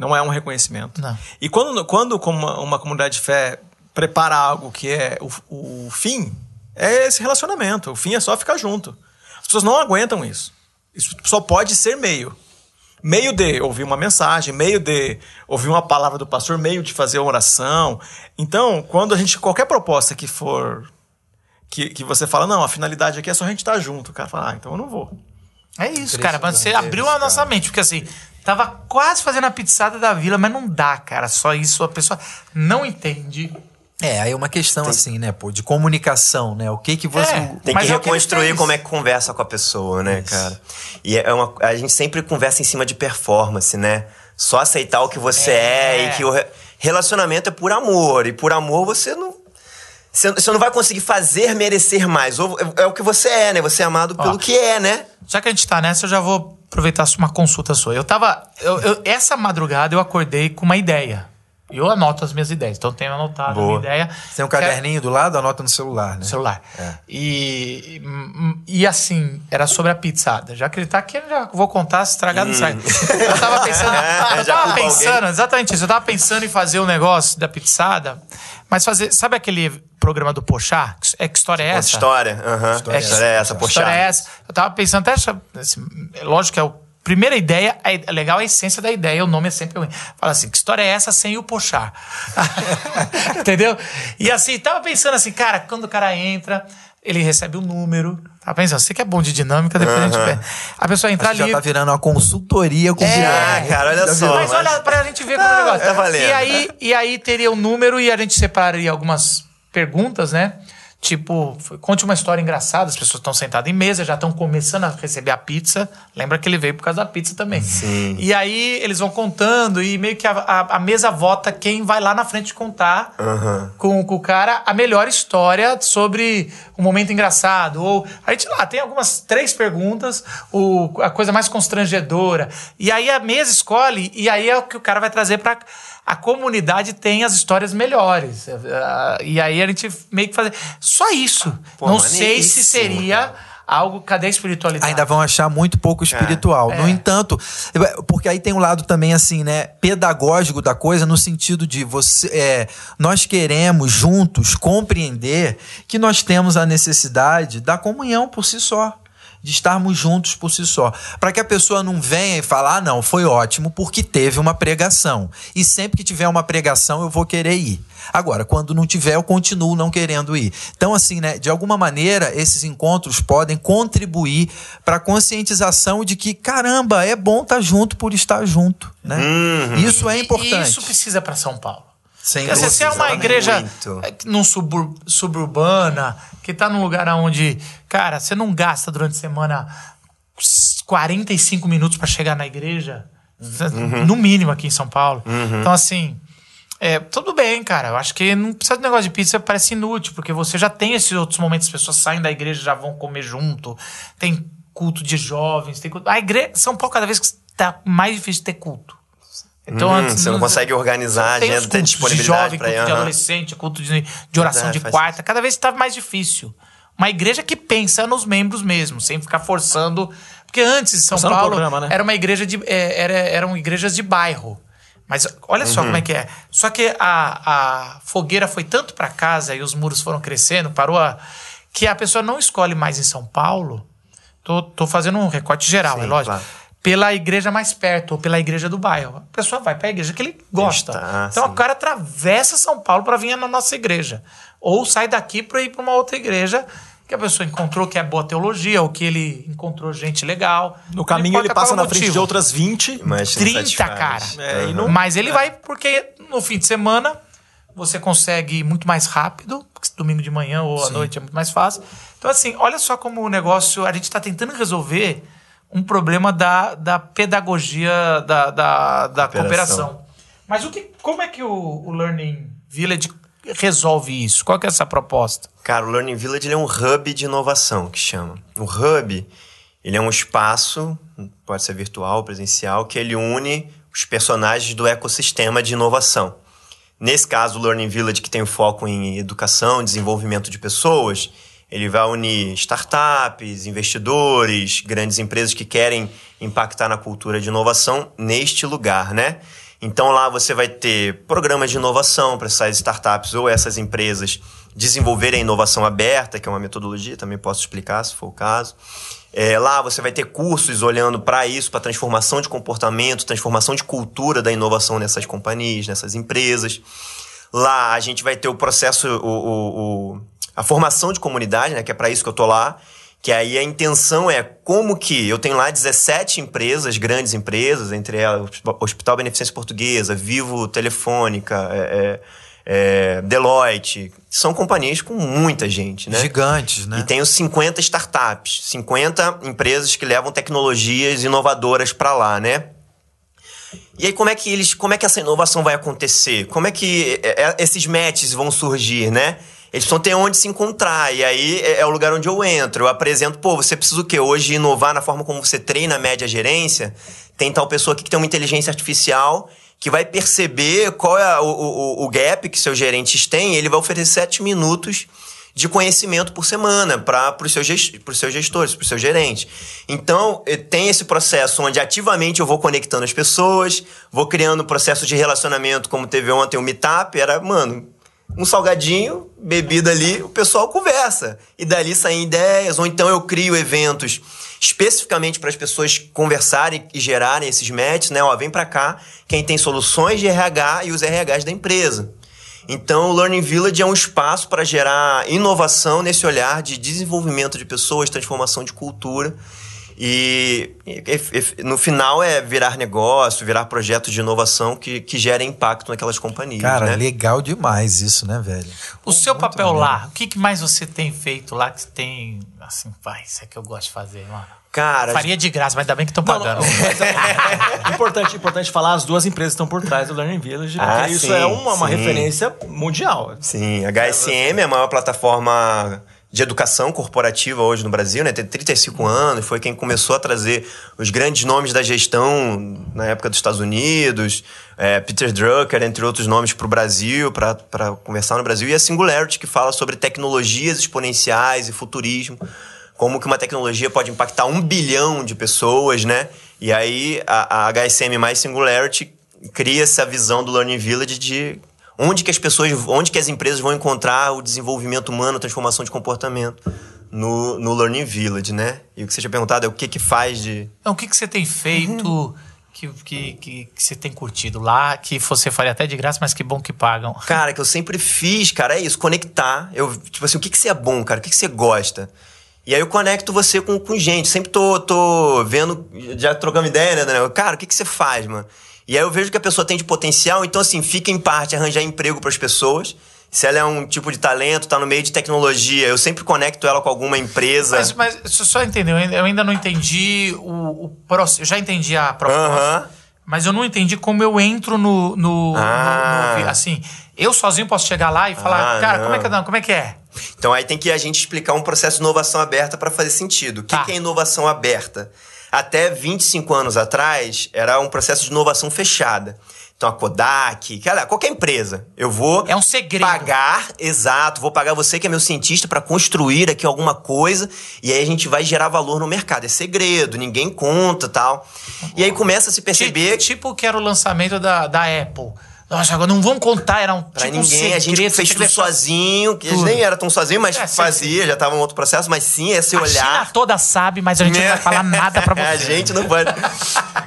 Não é um reconhecimento. Não. E quando, quando uma, uma comunidade de fé prepara algo que é o, o fim, é esse relacionamento. O fim é só ficar junto. As pessoas não aguentam isso. Isso só pode ser meio. Meio de ouvir uma mensagem, meio de ouvir uma palavra do pastor, meio de fazer uma oração. Então, quando a gente. Qualquer proposta que for. Que, que você fala, não, a finalidade aqui é só a gente estar junto. O cara fala, ah, então eu não vou. É isso, cara. Mas você abriu a nossa mente, porque assim, tava quase fazendo a pizzada da vila, mas não dá, cara. Só isso a pessoa não entende. É, aí é uma questão assim, né, pô, de comunicação, né? O que que você. É. Tem que é reconstruir como é que conversa com a pessoa, né, cara? E é uma, a gente sempre conversa em cima de performance, né? Só aceitar o que você é, É. e que o re- relacionamento é por amor. E por amor você não. Você, você não vai conseguir fazer merecer mais. Ou é, é o que você é, né? Você é amado pelo que é, né? Já que a gente tá nessa, eu já vou aproveitar uma consulta sua. Eu tava. eu- eu- essa madrugada eu acordei com uma ideia. E eu anoto as minhas ideias. Então eu tenho anotado a Boa. minha ideia. Tem um Que é- caderninho do lado, anota no celular, né? no celular. E, e, e assim, era sobre a pizzada. Já que ele tá aqui, eu já vou contar se estragar não estraga. Eu tava pensando. eu tava pensando, alguém. exatamente isso. Eu tava pensando em fazer o negócio da pizzada, mas fazer. Sabe aquele programa do Pochá? É que história é Essa história. aham. História é História é essa, A poxa. história é essa. Eu tava pensando até. assim, é lógico que é o. Primeira ideia, é legal a essência da ideia, o nome é sempre ruim. Fala assim, que história é essa sem o Pochá? Entendeu? E assim, tava pensando assim, cara, quando o cara entra, ele recebe o número. Tava pensando, você que é bom de dinâmica, depois a gente vê. A pessoa entra ali. já tá virando uma consultoria com o É. Ah, cara, olha só. virou. Mas olha, pra gente ver como é o negócio. tá valendo. E aí, e aí teria o número e a gente separaria algumas perguntas, né? Tipo, conte uma história engraçada, as pessoas estão sentadas em mesa, já estão começando a receber a pizza. Lembra que ele veio por causa da pizza também. Sim. E aí eles vão contando e meio que a, a- a mesa vota quem vai lá na frente contar com, com o cara a melhor história sobre um momento engraçado. Ou a gente lá tem algumas três perguntas, o, a coisa mais constrangedora. E aí a mesa escolhe, e aí é o que o cara vai trazer para a comunidade tem as histórias melhores. Ah, E aí a gente meio que fazer. Só isso. Pô, Não sei se seria algo. Cadê a espiritualidade? Ainda vão achar muito pouco espiritual. No entanto, porque aí tem um lado também assim, né, pedagógico da coisa no sentido de você, é, nós queremos juntos compreender que nós temos a necessidade da comunhão por si só. De estarmos juntos por si só. Para que a pessoa não venha e fale, ah, não, foi ótimo porque teve uma pregação. E sempre que tiver uma pregação, eu vou querer ir. Agora, quando não tiver, eu continuo não querendo ir. Então, assim, né, de alguma maneira, esses encontros podem contribuir para a conscientização de que, caramba, é bom estar junto por estar junto. Né? Isso é importante. E isso precisa para São Paulo. Sem Porque se você é uma igreja Muito. é, num subur, suburbana, que tá num lugar onde, cara, você não gasta durante a semana 45 minutos para chegar na igreja, Uhum. no mínimo aqui em São Paulo. Então, assim, é, tudo bem, cara. Eu acho que não precisa de negócio de pizza, parece inútil, porque você já tem esses outros momentos, as pessoas saem da igreja e já vão comer junto. Tem culto de jovens, tem culto. A igreja, São Paulo, cada vez que tá mais difícil ter culto. Então, Hum, antes- você não consegue organizar a agenda, cultos de disponibilidade culto de adolescente, culto de, de oração Verdade, de quarta. Cada vez está mais difícil. Uma igreja que pensa nos membros mesmo, sem ficar forçando. Porque antes, São Paulo programa, né? era uma igreja de. é, era, eram igrejas de bairro. Mas olha só como é que é. Só que a, a fogueira foi tanto para casa e os muros foram crescendo, parou a, que a pessoa não escolhe mais em São Paulo. Tô, tô fazendo um recorte geral, Sim, é lógico. claro. Pela igreja mais perto ou pela igreja do bairro. A pessoa vai para a igreja que ele gosta. Está, então sim. o cara atravessa São Paulo para vir na nossa igreja. Ou sai daqui para ir para uma outra igreja que a pessoa encontrou que é boa teologia, ou que ele encontrou gente legal. No caminho ele importa passa é na o frente de motivo. outras 20. Mas não 30, satisfaz. cara. É, e não- Mas ele vai porque no fim de semana você consegue ir muito mais rápido, porque domingo de manhã ou à noite é muito mais fácil. Então, assim, olha só como o negócio. A gente está tentando resolver um problema da, da pedagogia da, da, da Cooperação. cooperação. Mas o que, como é que o, o Learning Village resolve isso? Qual que é essa proposta? Cara, o Learning Village ele é um hub de inovação, que chama. O hub, ele é um espaço, pode ser virtual, presencial, que ele une os personagens do ecossistema de inovação. Nesse caso, o Learning Village, que tem o foco em educação, desenvolvimento de pessoas, ele vai unir startups, investidores, grandes empresas que querem impactar na cultura de inovação neste lugar, né? Então lá você vai ter programas de inovação para essas startups ou essas empresas desenvolverem a inovação aberta, que é uma metodologia, também posso explicar se for o caso. É, lá você vai ter cursos olhando para isso, para transformação de comportamento, transformação de cultura da inovação nessas companhias, nessas empresas. Lá a gente vai ter o processo, o, o- o- a formação de comunidade, né, que é para isso que eu tô lá. Que aí a intenção é como que eu tenho lá 17 empresas, grandes empresas, entre elas Hospital Beneficência Portuguesa, Vivo Telefônica, é, é, é, Deloitte. São companhias com muita gente, né? Gigantes, né? E tem os 50 startups, 50 empresas que levam tecnologias inovadoras para lá, né? E aí como é que eles, como é que essa inovação vai acontecer? Como é que é, é, esses matches vão surgir, né? Eles precisam ter onde se encontrar. E aí é, é o lugar onde eu entro. Eu apresento, pô, você precisa o quê? Hoje inovar na forma como você treina a média gerência. Tem tal pessoa aqui que tem uma inteligência artificial que vai perceber qual é o, o, o gap que seus gerentes têm. Ele vai oferecer sete minutos de conhecimento por semana para os seus, seus gestores, para os seus gerentes. Então, eh, tem esse processo onde ativamente eu vou conectando as pessoas, vou criando processo de relacionamento, como teve ontem o Meetup, era, mano, um salgadinho, bebida ali, o pessoal conversa. E dali saem ideias, ou então eu crio eventos especificamente para as pessoas conversarem e gerarem esses matches, né? Ó, vem para cá quem tem soluções de RH e os RHs da empresa. Então, o Learning Village é um espaço para gerar inovação nesse olhar de desenvolvimento de pessoas, transformação de cultura. E, e, e, no final é virar negócio, virar projeto de inovação que, que gera impacto naquelas companhias. Cara, né? legal demais isso, né, velho? O seu papel lá, o que, que mais você tem feito lá que tem. Assim, vai, isso é que eu gosto de fazer, mano. Cara, Faria de graça, mas ainda bem que estão pagando. é importante, importante falar, as duas empresas estão por trás do Learning Village, porque Ah, isso sim, é uma, uma referência mundial. Sim, a HSM é a maior plataforma de educação corporativa hoje no Brasil, né? Tem 35 anos, foi quem começou a trazer os grandes nomes da gestão na época dos Estados Unidos, é, Peter Drucker, entre outros nomes, para o Brasil, para conversar no Brasil, e a Singularity, que fala sobre tecnologias exponenciais e futurismo, como que uma tecnologia pode impactar um bilhão de pessoas, né? E aí a, a HSM mais Singularity cria essa visão do Learning Village de onde que as pessoas, onde que as empresas vão encontrar o desenvolvimento humano, a transformação de comportamento no, no Learning Village, né? E o que você tinha perguntado é o que que faz de... Então, o que, que você tem feito que, que, que, que você tem curtido lá, que você faria até de graça, mas que bom que pagam? Cara, que eu sempre fiz, cara, é isso, conectar. Eu, tipo assim, o que que você é bom, cara? O que que você gosta? E aí eu conecto você com, com gente. Sempre tô, tô vendo, já trocando ideia, né, Daniel? Cara, o que que você faz, mano? E aí eu vejo que a pessoa tem de potencial, então assim, fica em parte arranjar emprego para as pessoas. Se ela é um tipo de talento, tá no meio de tecnologia, eu sempre conecto ela com alguma empresa. Mas, mas só- entender, eu ainda- não entendi o, o processo. Eu já entendi a proposta, mas eu não entendi como eu entro no. no, no- Ah. no- assim, eu sozinho posso chegar lá e falar, Ah, cara, não. como é que é? Como é que é? Então aí tem que a gente explicar um processo de inovação aberta para fazer sentido. O que, Tá. que é inovação aberta? Até 25 anos atrás, era um processo de inovação fechada. Então a Kodak, qualquer empresa, eu vou É um segredo. pagar, exato, vou pagar você que é meu cientista para construir aqui alguma coisa e aí a gente vai gerar valor no mercado. É segredo, ninguém conta, tal. E aí começa a se perceber Tipo, tipo que era o lançamento da, da Apple. Nossa, agora não vamos contar, era um Pra tipo um ninguém, a gente segredo, fez tudo deixar- sozinho, que Tudo. nem era tão sozinho, mas É, fazia, já tava um outro processo, mas sim, esse A olhar. China toda sabe, mas a gente não vai falar nada pra você. a gente não pode.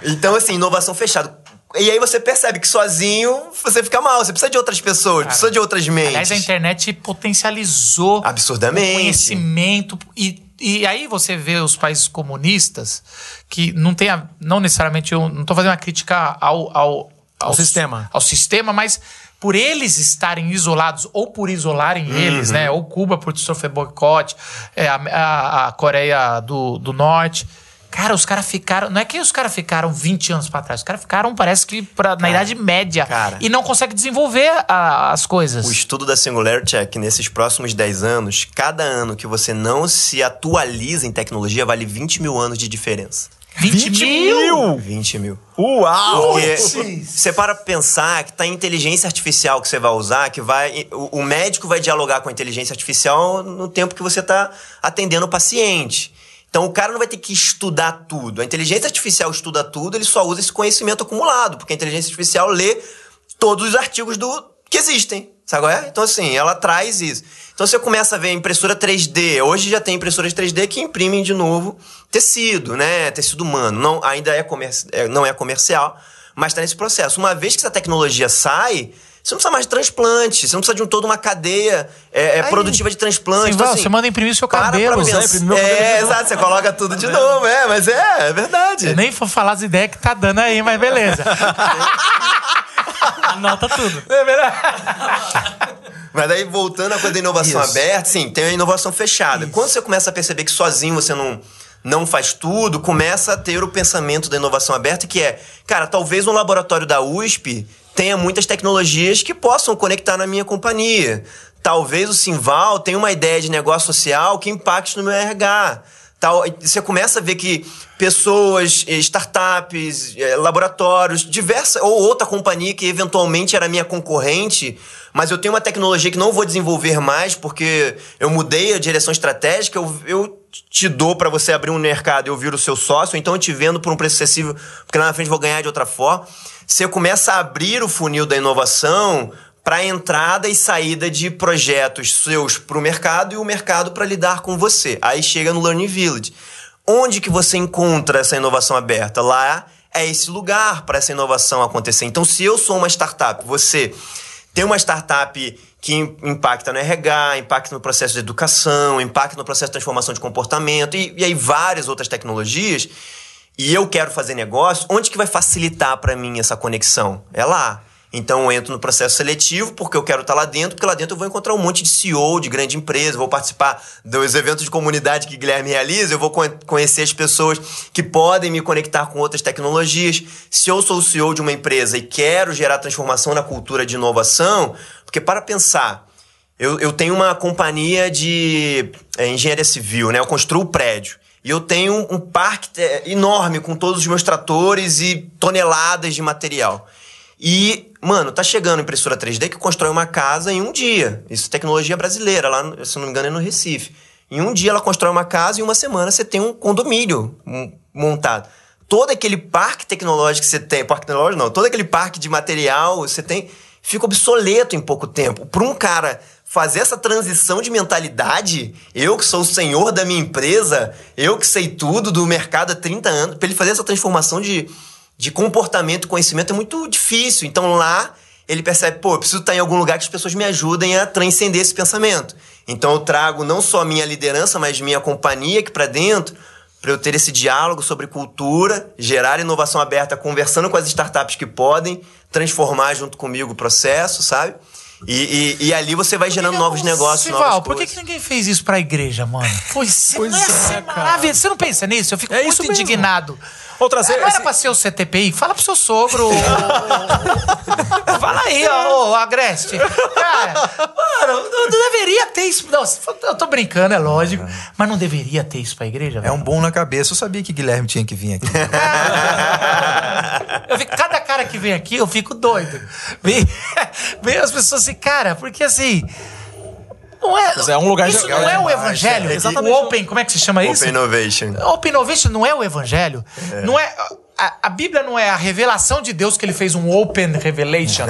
Então, assim, inovação fechada. E aí você percebe que sozinho você fica mal, você precisa de outras pessoas, precisa de outras mentes. Aliás, a internet potencializou Absurdamente. o conhecimento. E, e aí você vê os países comunistas que não tem a- não necessariamente eu não estou fazendo uma crítica ao, ao, Ao sistema. ao sistema, mas por eles estarem isolados ou por isolarem Uhum. eles, né? Ou Cuba por sofrer boicote, é, a, a- a Coreia do, do Norte. Cara, os caras ficaram. Não é que os caras ficaram 20 anos pra trás. Os caras ficaram, parece que pra, na Idade Média. cara. e não conseguem desenvolver a- as coisas. O estudo da Singularity é que nesses próximos 10 anos, cada ano que você não se atualiza em tecnologia vale 20 mil anos de diferença. 20, mil? 20 mil. Uau! Porque você para pra pensar que tá a inteligência artificial que você vai usar, que vai. O, o médico vai dialogar com a inteligência artificial no tempo que você tá atendendo o paciente. Então o cara não vai ter que estudar tudo. A inteligência artificial estuda tudo, ele só usa esse conhecimento acumulado, porque a inteligência artificial lê todos os artigos do que existem. Sabe qual é? Então, assim, ela traz isso. Então você começa a ver impressora 3D. Hoje já tem impressoras 3D que imprimem de novo tecido, né? Tecido humano. Não, ainda é, comerci- é, não é comercial, mas está nesse processo. Uma vez que essa tecnologia sai, você não precisa mais de transplante, você não precisa de um, toda uma cadeia é, é, Aí, produtiva de transplante. Sim, Então, assim, você manda imprimir o seu para cabelo. pra Zé, pensar. imprimir meu cabelo de É, novo. exato, você coloca tudo de novo, é, mas é, é verdade. Eu nem vou falar as ideias que tá dando aí, mas beleza. Anota tudo. É verdade? Mas daí, voltando à coisa da inovação Isso. aberta, sim, tem a inovação fechada. Quando você começa a perceber que sozinho você não, não faz tudo, começa a ter o pensamento da inovação aberta, que é, cara, talvez um laboratório da USP tenha muitas tecnologias que possam conectar na minha companhia. Talvez o Simval tenha uma ideia de negócio social que impacte no meu RH. Tal, você começa a ver que pessoas, eh, startups, eh, laboratórios, diversas, ou outra companhia que eventualmente era minha concorrente, mas eu tenho uma tecnologia que não vou desenvolver mais porque eu mudei a direção estratégica, eu, eu te dou para você abrir um mercado e eu viro o seu sócio, então eu te vendo por um preço acessível, porque lá na frente vou ganhar de outra forma. Você começa a abrir o funil da inovação para entrada e saída de projetos seus para o mercado e o mercado para lidar com você. Aí chega no Learning Village. Onde que você encontra essa inovação aberta? Lá é esse lugar para essa inovação acontecer. Então, se eu sou uma startup, você tem uma startup que im- impacta no RH, impacta no processo de educação, impacta no processo de transformação de comportamento e, e aí várias outras tecnologias, e eu quero fazer negócio, onde que vai facilitar para mim essa conexão? É lá. Então eu entro no processo seletivo porque eu quero estar lá dentro, porque lá dentro eu vou encontrar um monte de CEO de grande empresa, vou participar dos eventos de comunidade que Guilherme realiza, eu vou con- conhecer as pessoas que podem me conectar com outras tecnologias. Se eu sou o CEO de uma empresa e quero gerar transformação na cultura de inovação, porque para pensar, eu, eu tenho uma companhia de é, engenharia civil, né? Eu construo prédio. E eu tenho um, um parque é, enorme com todos os meus tratores e toneladas de material. E, mano, tá chegando impressora 3D que constrói uma casa em um dia. Isso é tecnologia brasileira, lá, se não me engano, é no Recife. Em um dia ela constrói uma casa e em uma semana você tem um condomínio montado. Todo aquele parque tecnológico que você tem, parque tecnológico não, todo aquele parque de material você tem, fica obsoleto em pouco tempo. Para um cara fazer essa transição de mentalidade, eu que sou o senhor da minha empresa, eu que sei tudo do mercado há 30 anos, para ele fazer essa transformação de, de comportamento e conhecimento é muito difícil. Então lá ele percebe, pô, eu preciso estar em algum lugar que as pessoas me ajudem a transcender esse pensamento. Então eu trago não só a minha liderança, mas minha companhia aqui para dentro, para eu ter esse diálogo sobre cultura, gerar inovação aberta, conversando com as startups que podem transformar junto comigo o processo, sabe? E, e, e ali você vai gerando novos negócios, Sival, novas por que, coisas. que ninguém fez isso pra igreja, mano? Pois, Pois não é, maravilhoso. Você não pensa nisso? Eu fico É muito isso mesmo. Outra vez, não era pra ser o CTPI? Fala pro seu sogro. Fala aí, ó, ô, Agreste. Cara, mano, não, não deveria ter isso. Não, eu tô brincando, é lógico. Mas não deveria ter isso pra igreja, É velho. um bom na cabeça. Eu sabia que Guilherme tinha que vir aqui. Eu fico, cada cara que vem aqui, eu fico doido. Vem, vem as pessoas assim, cara, porque assim. Não é, Mas é um lugar isso não é o demais, evangelho. é. Exatamente. O Open, como é que se chama isso? Open Innovation. Open Innovation não é o evangelho. Não é. A, a Bíblia não é a revelação de Deus que ele fez um Open Revelation,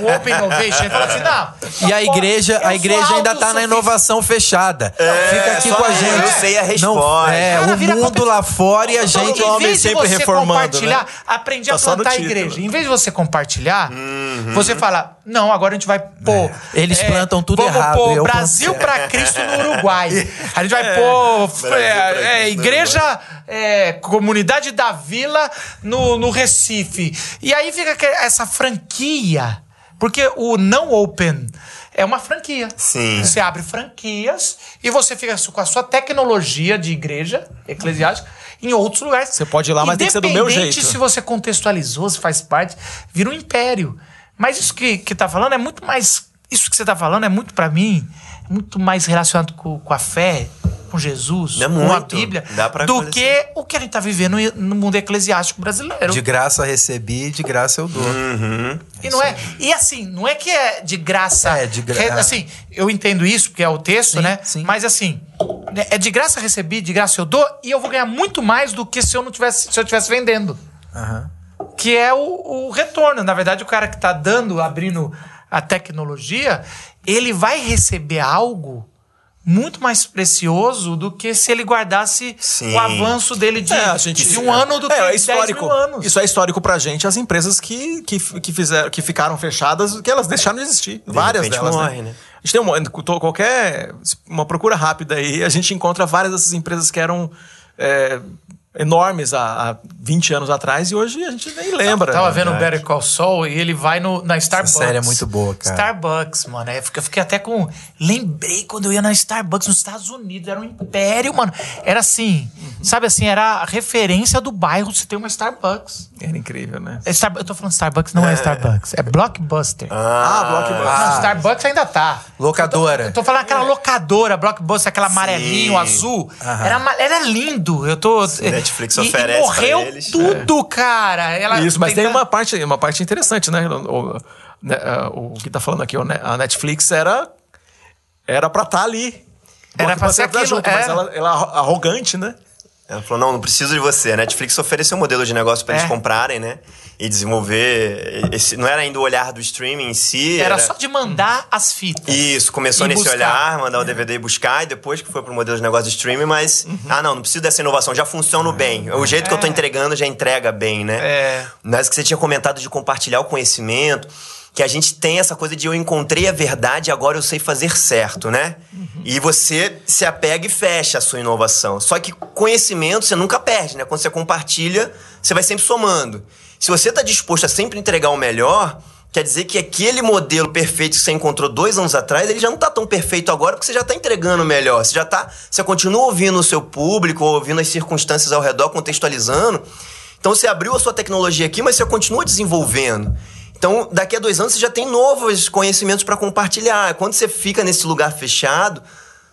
um Open Innovation. Ele falou assim, não. E a igreja, eu a igreja ainda tá na inovação fechada. Fica aqui com a eu gente. sei a Não, resposta. é, Cara, o mundo lá fora e a Então, gente. em homem vez de sempre você reformando, compartilhar, né? aprendi a Tá plantar a igreja. Em vez de você compartilhar, Uhum. você fala, não, agora a gente vai pôr... Eles plantam tudo vamos errado, pôr eu Brasil planto pra Cristo no Uruguai. A gente vai pôr é, Cristo é, no igreja, é, comunidade da vila no, no Recife. E aí fica essa franquia, porque o não open é uma franquia. Sim. Você abre franquias e você fica com a sua tecnologia de igreja eclesiástica em outros lugares. Você pode ir lá, mas tem que ser do meu Independente jeito. se você contextualizou, se faz parte, vira um império. Mas isso que, que tá falando é muito mais. Isso que você tá falando é muito, pra mim, muito mais relacionado com, com a fé, com Jesus, É com a muito. Bíblia, Dá pra do que o que a gente tá vivendo no mundo eclesiástico brasileiro. De graça recebi, de graça eu dou. E não é. E assim, não é que é de graça. É, de gra- É, assim, eu entendo isso, porque é o texto, Sim, né? sim. Mas assim, né, é de graça recebi, de graça eu dou, e eu vou ganhar muito mais do que se eu não tivesse, se eu tivesse vendendo. Aham. Que é o, o retorno. Na verdade, o cara que tá dando, abrindo a tecnologia, ele vai receber algo muito mais precioso do que se ele guardasse Sim. o avanço dele de, É, a gente, de um ano do que é, é 10 histórico. mil anos. Isso é histórico pra gente, as empresas que, que, que, fizeram, que ficaram fechadas, que elas deixaram de existir. várias repente delas. morre, né? né? A gente tem uma, qualquer uma procura rápida aí, a gente encontra várias dessas empresas que eram é, enormes há, há 20 anos atrás e hoje a gente nem lembra. Tava né? vendo o Better Call Saul e ele vai no, na Starbucks. série é muito boa, cara. Starbucks, mano. Eu fiquei, eu fiquei até com. Lembrei quando eu ia na Starbucks nos Estados Unidos. Era um império, mano. Era assim. Sabe assim, era a referência do bairro você tem uma Starbucks. Era incrível, né? É Star- eu tô falando Starbucks, não é, Starbucks. É Blockbuster. Ah, Blockbuster. Não, Starbucks ainda tá. Locadora. Eu tô falando aquela locadora, Blockbuster, aquela amarelinho, azul. Era, era lindo. Eu tô. Netflix e, oferece e morreu pra eles. tudo, cara. Ela Isso, mas tem tenta- uma parte, uma parte interessante, né? O, né, ah, o que tá falando aqui, o a Netflix era era pra estar ali. Era pra ser tá aquilo, junto, mas era. ela, ela é arrogante, né? Ela falou, não, não preciso de você. A Netflix ofereceu um modelo de negócio pra É. eles comprarem, né? E desenvolver. Esse, não era ainda o olhar do streaming em si. Era só de mandar as fitas. Isso, começou nesse buscar. olhar, mandar o DVD e buscar, e depois que foi pro modelo de negócio de streaming, mas. Ah, não, não preciso dessa inovação, já funciona bem. O jeito que eu tô entregando já entrega bem, né? É. Mas que você tinha comentado de compartilhar o conhecimento, que a gente tem essa coisa de eu encontrei a verdade, agora eu sei fazer certo, né? E você se apega e fecha a sua inovação. Só que conhecimento você nunca perde, né? Quando você compartilha, você vai sempre somando. Se você está disposto a sempre entregar o melhor, quer dizer que aquele modelo perfeito que você encontrou dois anos atrás, ele já não está tão perfeito agora, porque você já está entregando o melhor. Você já tá. Você continua ouvindo o seu público, ouvindo as circunstâncias ao redor, contextualizando. Então você abriu a sua tecnologia aqui, mas você continua desenvolvendo. Então, daqui a dois anos você já tem novos conhecimentos para compartilhar. Quando você fica nesse lugar fechado,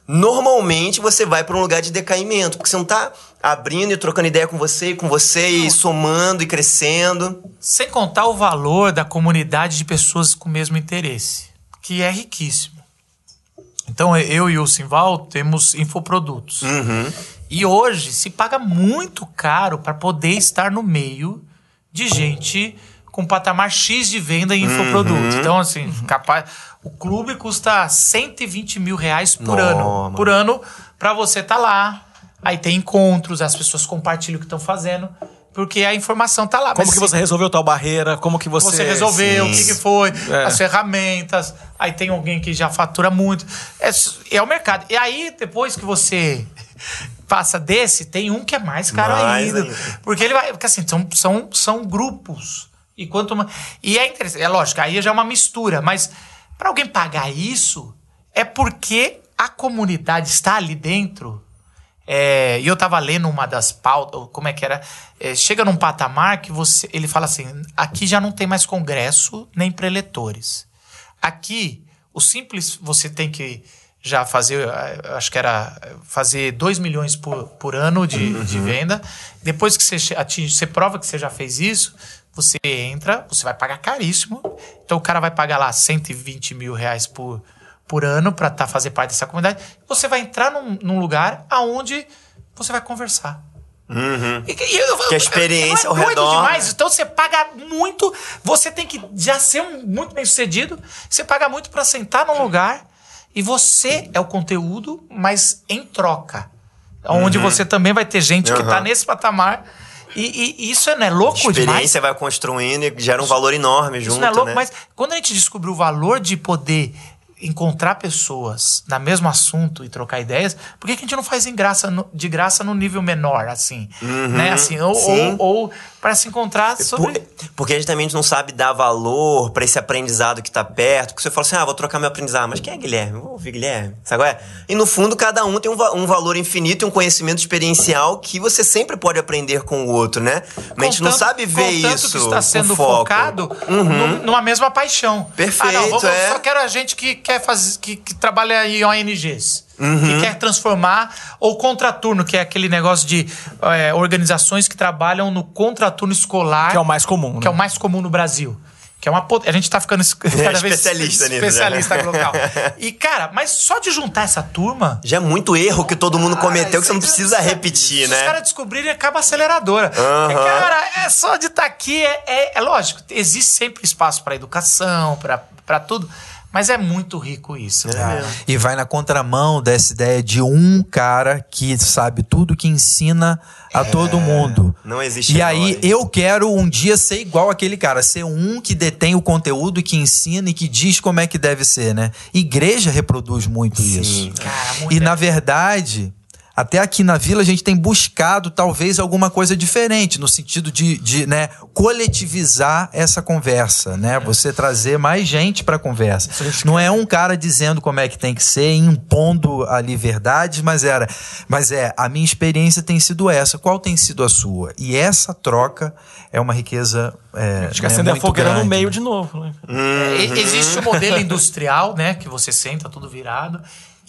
normalmente você vai para um lugar de decaimento, porque você não está abrindo e trocando ideia com você, e com você e somando e crescendo. Sem contar o valor da comunidade de pessoas com o mesmo interesse, que é riquíssimo. Então, eu e o Simval temos infoprodutos. E hoje se paga muito caro para poder estar no meio de gente com patamar X de venda em infoproduto. Então, assim, capaz. O clube custa 120 mil reais por ano. mano. Por ano, para você estar lá. Aí tem encontros, as pessoas compartilham o que estão fazendo, porque a informação tá lá. Como que se- você resolveu tal barreira? Como que você... você resolveu, o que, que foi, É. as ferramentas. Aí tem alguém que já fatura muito. É, é o mercado. E aí, depois que você passa desse, tem um que é mais caro Mais ainda. ainda. Porque ele vai. Porque assim, são, são, são grupos. E quanto mais. E é interessante. É lógico, aí já é uma mistura. Mas para alguém pagar isso, é porque a comunidade está ali dentro. É, e eu tava lendo uma das pautas, como é que era? É, chega num patamar que você. Ele fala assim: aqui já não tem mais congresso nem preletores. Aqui, o simples, você tem que já fazer, acho que era fazer 2 milhões por, por ano de, de venda. Depois que você atinge, você prova que você já fez isso, você entra, você vai pagar caríssimo. Então o cara vai pagar lá 120 mil reais por, por ano para tá, fazer parte dessa comunidade. Você vai entrar num, num lugar aonde você vai conversar. E, e eu- Que a experiência é ao doido redor, demais? né? Então você paga muito, você tem que já ser um, muito bem sucedido. Você paga muito para sentar num lugar e você é o conteúdo, mas em troca. Onde você também vai ter gente que tá Uhum. nesse patamar. E, e isso não é louco demais? experiência vai construindo e gera um valor enorme junto, Isso não é louco, né? mas quando a gente descobriu o valor de poder encontrar pessoas na mesmo assunto e trocar ideias, por que, que a gente não faz em graça no- de graça no nível menor, assim? né? assim ou, Uhum. sim. ou, ou para se encontrar sobre. Por- porque a gente também não sabe dar valor pra esse aprendizado que tá perto. Porque você fala assim, ah, vou trocar meu aprendizado. Mas quem é Guilherme? Vou ouvir Guilherme. Sabe qual é? E no fundo, cada um tem um, um valor infinito e um conhecimento experiencial que você sempre pode aprender com o outro, né? Mas a gente não sabe ver isso. que está sendo focado nu- numa mesma paixão. Perfeito, Ah, não, vamos, é. só quero a gente que quer fazer, que, que trabalha em ONGs. Uhum. Que quer transformar, ou contraturno, que é aquele negócio de é, organizações que trabalham no contraturno escolar. Que é o mais comum, Que é né? o mais comum no Brasil. Que é uma A gente tá ficando cada vez especialista nisso, especialista já. local. E, cara, mas só de juntar essa turma. Já é muito erro que todo mundo cometeu que você não Ai, precisa se- repetir, se né? os caras descobrirem, acaba a aceleradora. Aham. É, cara, é só de estar aqui. É, é- é lógico, existe sempre espaço para educação, para tudo. Mas é muito rico isso, cara. E vai na contramão dessa ideia de um cara que sabe tudo que ensina a todo mundo. não existe E aí eu quero um dia ser igual aquele cara, ser um que detém o conteúdo, que ensina e que diz como é que deve ser, né? Igreja reproduz muito isso. Cara, muito E é. na verdade, até aqui na vila a gente tem buscado talvez alguma coisa diferente, no sentido de, de né, coletivizar essa conversa, né? Você trazer mais gente para a conversa. Não é um cara dizendo como é que tem que ser, impondo ali verdades, mas era, mas é, a minha experiência tem sido essa. Qual tem sido a sua? E essa troca é uma riqueza é, Acho que né, acender a muito fogueira no grande, meio né? de novo, né? É, e- Existe o modelo industrial, né? Que você senta tudo virado.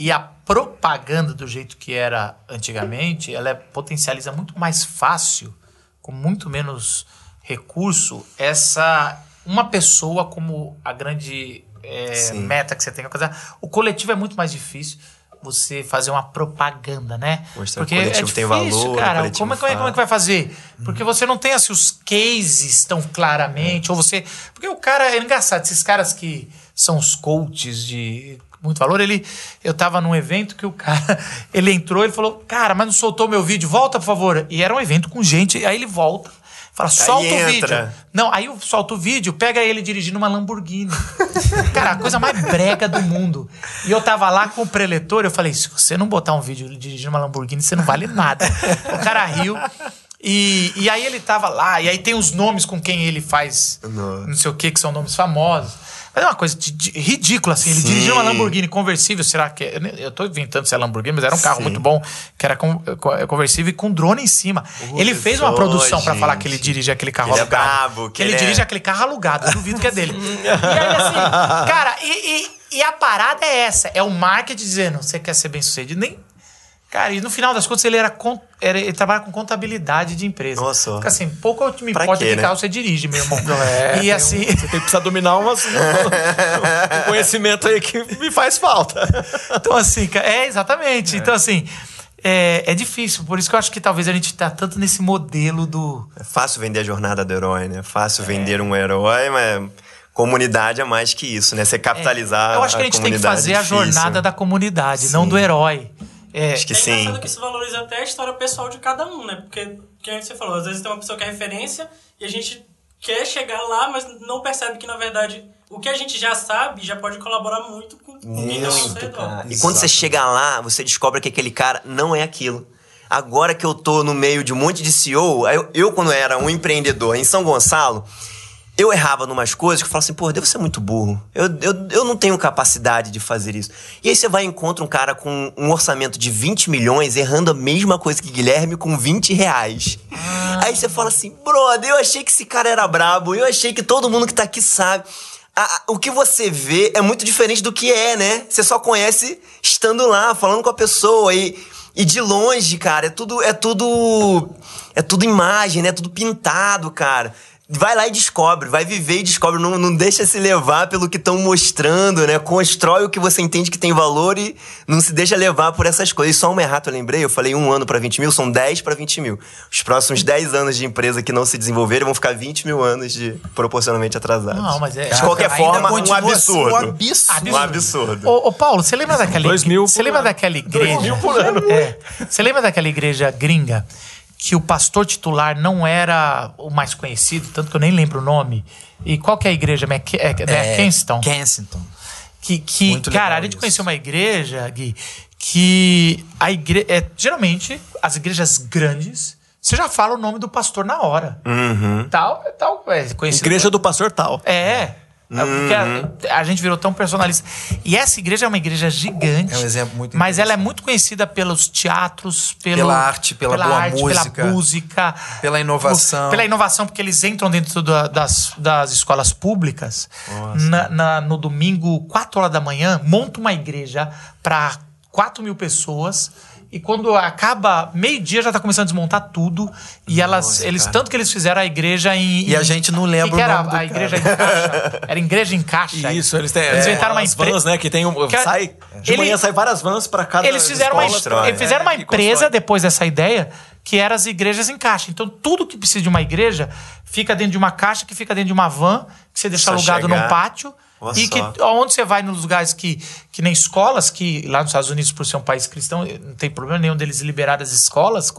E a propaganda, do jeito que era antigamente, ela é- potencializa muito mais fácil, com muito menos recurso, essa. Uma pessoa como a grande é, meta que você tem que alcançar. O coletivo é muito mais difícil. Você fazer uma propaganda, né? Mostrar que o coletivo tem valor, cara. Como é, como, é, como é que vai fazer? Uhum. Porque você não tem assim, os cases tão claramente, ou você. Porque o cara é engraçado, esses caras que são os coaches de muito valor, ele. Eu tava num evento que o cara. Ele entrou, ele falou, cara, mas não soltou meu vídeo, volta, por favor. E era um evento com gente, aí ele volta. Fala, solta o vídeo. entra. Não, aí eu solto o vídeo, pega ele dirigindo uma Lamborghini. Cara, a coisa mais brega do mundo. E eu tava lá com o preletor, eu falei, se você não botar um vídeo dirigindo uma Lamborghini, você não vale nada. O cara riu. E, e aí ele tava lá, e aí tem os nomes com quem ele faz não sei o que, que são nomes famosos. Mas é uma coisa de- de- ridícula, assim. Ele Sim. dirigiu uma Lamborghini conversível, será que... é- Eu tô inventando se é Lamborghini, mas era um carro Sim. muito bom, que era con- co- conversível e com drone em cima. ele fez uma produção pra falar que ele dirige aquele carro Ele é alugado. brabo, que que ele ele é- dirige aquele carro alugado, eu duvido que é dele. e aí, assim, cara, e, e- e a parada é essa: é o marketing dizendo, você quer ser bem sucedido? Nem. Cara, e no final das contas ele era, era ele trabalha com contabilidade de empresa. Nossa. Fica assim, pouco me importa que né? carro você dirige, meu irmão. e assim. Você tem que precisar dominar umas, um conhecimento aí que me faz falta. Então, assim, é exatamente. Então, assim, é, é difícil. Por isso que eu acho que talvez a gente tá tanto nesse modelo do. É fácil vender a jornada do herói, né? É fácil vender um herói, mas comunidade é mais que isso, né? Você capitalizar. eu acho que a gente tem que fazer é a difícil. jornada da comunidade, não do herói. É, Acho que É sim. engraçado que isso valoriza até a história pessoal de cada um, né? Porque, que nem você falou, às vezes tem uma pessoa que é referência e a gente quer chegar lá, mas não percebe que, na verdade, o que a gente já sabe já pode colaborar muito com, quem Muito, redor. cara. E quando você chega lá, você descobre que aquele cara não é aquilo. Agora que eu tô no meio de um monte de CEO, eu, eu quando era um empreendedor em São Gonçalo, eu errava numas coisas que eu falava assim, pô, devo ser muito burro. Eu, eu, eu não tenho capacidade de fazer isso. E aí você vai e encontra um cara com um orçamento de 20 milhões errando a mesma coisa que Guilherme com 20 reais. Aí você fala assim, brother, eu achei que esse cara era brabo, eu achei que todo mundo que tá aqui sabe. O que você vê é muito diferente do que é, né? Você só conhece estando lá, falando com a pessoa e, e de longe, cara, é tudo é tudo é tudo imagem, né? É tudo pintado, cara. Vai lá e descobre, vai viver e descobre, não, não deixa se levar pelo que estão mostrando, né? Constrói o que você entende que tem valor e não se deixa levar por essas coisas. E só um errado eu lembrei, eu falei um ano para 20 mil, são 10 para 20 mil. Os próximos 10 anos de empresa que não se desenvolverem vão ficar 20 mil anos de proporcionalmente atrasados. Não, mas é. De qualquer ainda forma, um absurdo. um absurdo. Um absurdo. Ô, ô, Paulo, você lembra daquela Dois mil Você por lembra ano. daquela igreja? mil por ano. É. Você lembra daquela igreja gringa que o pastor titular não era o mais conhecido, tanto que eu nem lembro o nome? E qual que é a igreja? Mac, é, é, Kensington. Kensington. Que, que Muito cara, a gente isso. conheceu uma igreja, Gui, que a igreja. É, geralmente, as igrejas grandes, você já fala o nome do pastor na hora. Uhum. Tal, tal, é. Igreja do pastor tal. É. É Porque a, a gente virou tão personalista. E essa igreja é uma igreja gigante. É um exemplo muito Mas ela é muito conhecida pelos teatros, pelo, Pela arte, pela boa arte, música, pela música, pela inovação. Pela inovação, porque eles entram dentro da- das, das escolas públicas. Na- na- no domingo, 4 horas da manhã, monta uma igreja para 4 mil pessoas. E quando acaba meio-dia, já tá começando a desmontar tudo. E elas, eles, tanto que eles fizeram a igreja em. E a em- gente não lembra que o que era nome do a cara. igreja em caixa. Era igreja em caixa. Isso, eles têm. Eles é, inventaram uma empresa. vans, né? Que tem um. Que- sai, de Ele- manhã sai várias vans pra cada. Eles fizeram uma, constrói, eles fizeram uma É, empresa depois dessa ideia que era as igrejas em caixa. Então, tudo que precisa de uma igreja fica dentro de uma caixa, que fica dentro de uma van, que você deixa Só alugado chegar. num pátio. E que só. onde você vai nos lugares que, que nem escolas, que lá nos Estados Unidos, por ser um país cristão, não tem problema nenhum deles liberar as escolas.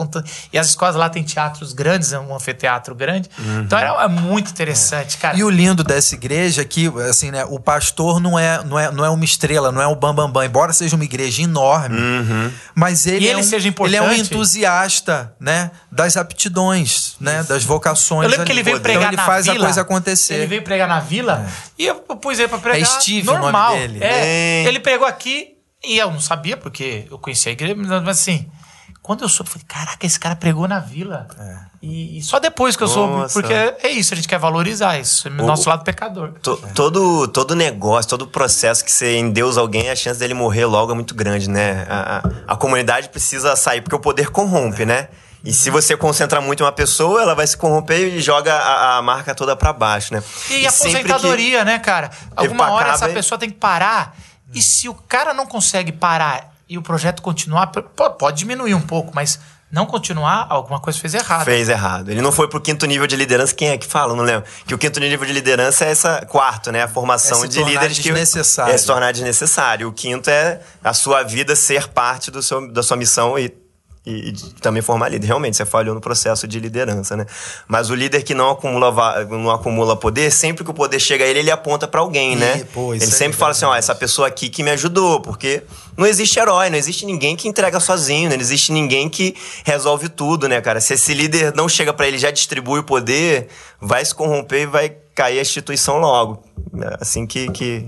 E as escolas lá têm teatros grandes, é um anfiteatro grande. Então era, é muito interessante, cara. E o lindo dessa igreja é que, assim, né, o pastor não é, não é, não é uma estrela, não é o bambambam, bam, bam, embora seja uma igreja enorme, mas ele, E é ele um, seja ele é um importante. entusiasta, né, das aptidões, né, das vocações. Eu lembro que ali. ele veio Então pregar ele na faz vila. a coisa acontecer. Ele veio pregar na vila e eu pus ele pra pregar É Steve o nome normal. dele. É, Bem. ele pregou aqui e eu não sabia porque eu conhecia a igreja, mas assim, quando eu soube, eu falei, caraca, esse cara pregou na vila. E, e só depois que eu soube, Nossa. porque é isso, a gente quer valorizar isso, é o nosso lado pecador. To- todo, todo negócio, todo processo que você endeusa alguém, a chance dele morrer logo é muito grande, né? A, a, a comunidade precisa sair, porque o poder corrompe, né? E se você concentra muito em uma pessoa, ela vai se corromper e joga a, a marca toda pra baixo, né? E, sempre aposentadoria, né, cara? Alguma hora acaba, essa pessoa tem que parar. E se o cara não consegue parar e o projeto continuar, pode diminuir um pouco, mas não continuar, alguma coisa fez errado. Fez errado. Ele não foi pro quinto nível de liderança. Quem é que fala? Não lembro. Que o quinto nível de liderança é essa quarto, né? A formação É de líderes que é se tornar desnecessário. O quinto é a sua vida ser parte do seu, da sua missão e, e, e também formar líder. Realmente, você falhou no processo de liderança, né? Mas o líder que não acumula, não acumula poder, sempre que o poder chega a ele, ele aponta pra alguém, Ih, né? pô, ele é sempre fala assim, ó, essa pessoa aqui que me ajudou, porque não existe herói, não existe ninguém que entrega sozinho, não existe ninguém que resolve tudo, né, cara? Se esse líder não chega pra ele e já distribui o poder, vai se corromper e vai cair a instituição logo. né? Assim que, que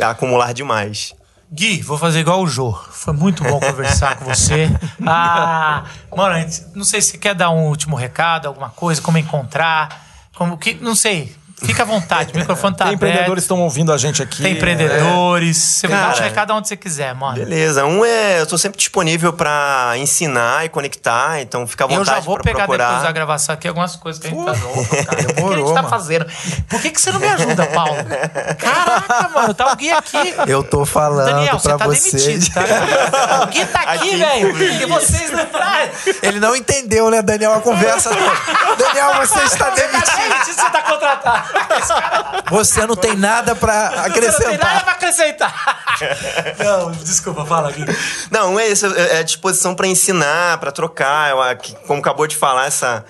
acumular demais. Gui, vou fazer igual o Jô. Foi muito bom conversar com você. Ah, mano, não sei se você quer dar um último recado, alguma coisa, como encontrar, como que, não sei. Fica à vontade, o microfone tá Tem aberto. empreendedores que estão ouvindo a gente aqui. Tem empreendedores. Você vai dar um Cara, recado onde você quiser, mano. Beleza. Um é, eu tô sempre disponível pra ensinar e conectar, então fica à Eu vontade já vou pra pegar procurar. depois da gravação aqui algumas coisas que a gente tá. Opa, cara, o que a demorou, gente tá mano. fazendo? Por que, que você não me ajuda, Paulo? Caraca, mano, tá o Gui aqui. Eu tô falando Daniel, você pra tá vocês. demitido, tá? O Gui tá aqui, velho. E vocês não trazem. Ele não entendeu, né, Daniel, a conversa. Daniel, você está Tá demitido. demitido, você tá contratado. Você não tem nada pra Você não tem nada acrescentar. pra acrescentar. Não, desculpa, fala aqui. Não, é isso, é é disposição pra ensinar, pra trocar. Eu, aqui, como acabou de falar, essa.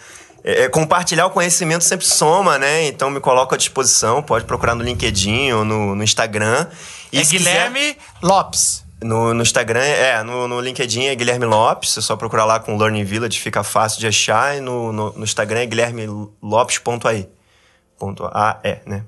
é, é, compartilhar o conhecimento sempre soma, né? Então me coloco à disposição. Pode procurar no LinkedIn ou no, no Instagram. E É se quiser- Guilherme Lopes. no, no Instagram, é, no, no LinkedIn é Guilherme Lopes. É só procurar lá com Learning Village, fica fácil de achar. E no, no, no Instagram é guilhermelopes.ai. A-E, né?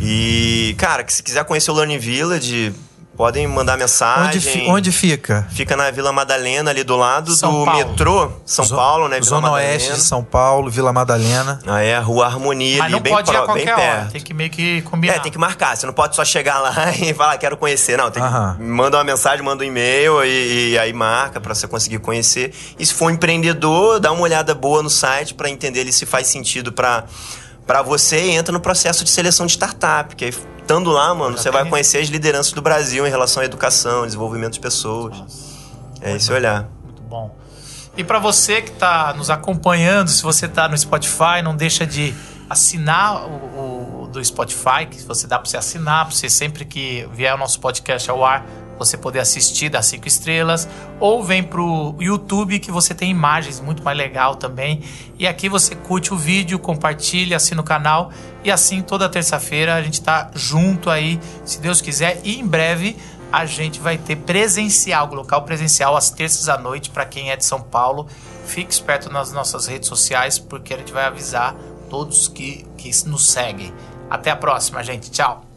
E, cara, que se quiser conhecer o Learning Village, podem mandar mensagem. Onde, fi- onde fica? Fica na Vila Madalena, ali do lado São do Paulo. metrô São Zo- Paulo, né? Vila Zona Madalena. Oeste de São Paulo, Vila Madalena. Aí é a Rua Harmonia, Mas ali, não bem, pode ir a pro- bem qualquer hora. perto. Tem que meio que combinar. É, tem que marcar. Você não pode só chegar lá e falar, quero conhecer. Não, tem que Aham. manda uma mensagem, manda um e-mail e, e aí marca pra você conseguir conhecer. E se for um empreendedor, dá uma olhada boa no site pra entender ele se faz sentido pra para você entra no processo de seleção de startup, que aí estando lá, mano, você vai conhecer as lideranças do Brasil em relação à educação, desenvolvimento de pessoas. É isso olhar. Muito bom. E para você que está nos acompanhando, se você está no Spotify, não deixa de assinar o, o do Spotify, que você dá para você assinar, para você sempre que vier o nosso podcast ao ar, você poder assistir, dar cinco estrelas, ou vem pro YouTube que você tem imagens muito mais legal também. E aqui você curte o vídeo, compartilha, assina o canal e assim toda terça-feira a gente tá junto aí, se Deus quiser, e em breve a gente vai ter presencial, local presencial às terças à noite para quem é de São Paulo. Fique esperto nas nossas redes sociais porque a gente vai avisar todos que, que nos seguem. Até a próxima, gente. Tchau.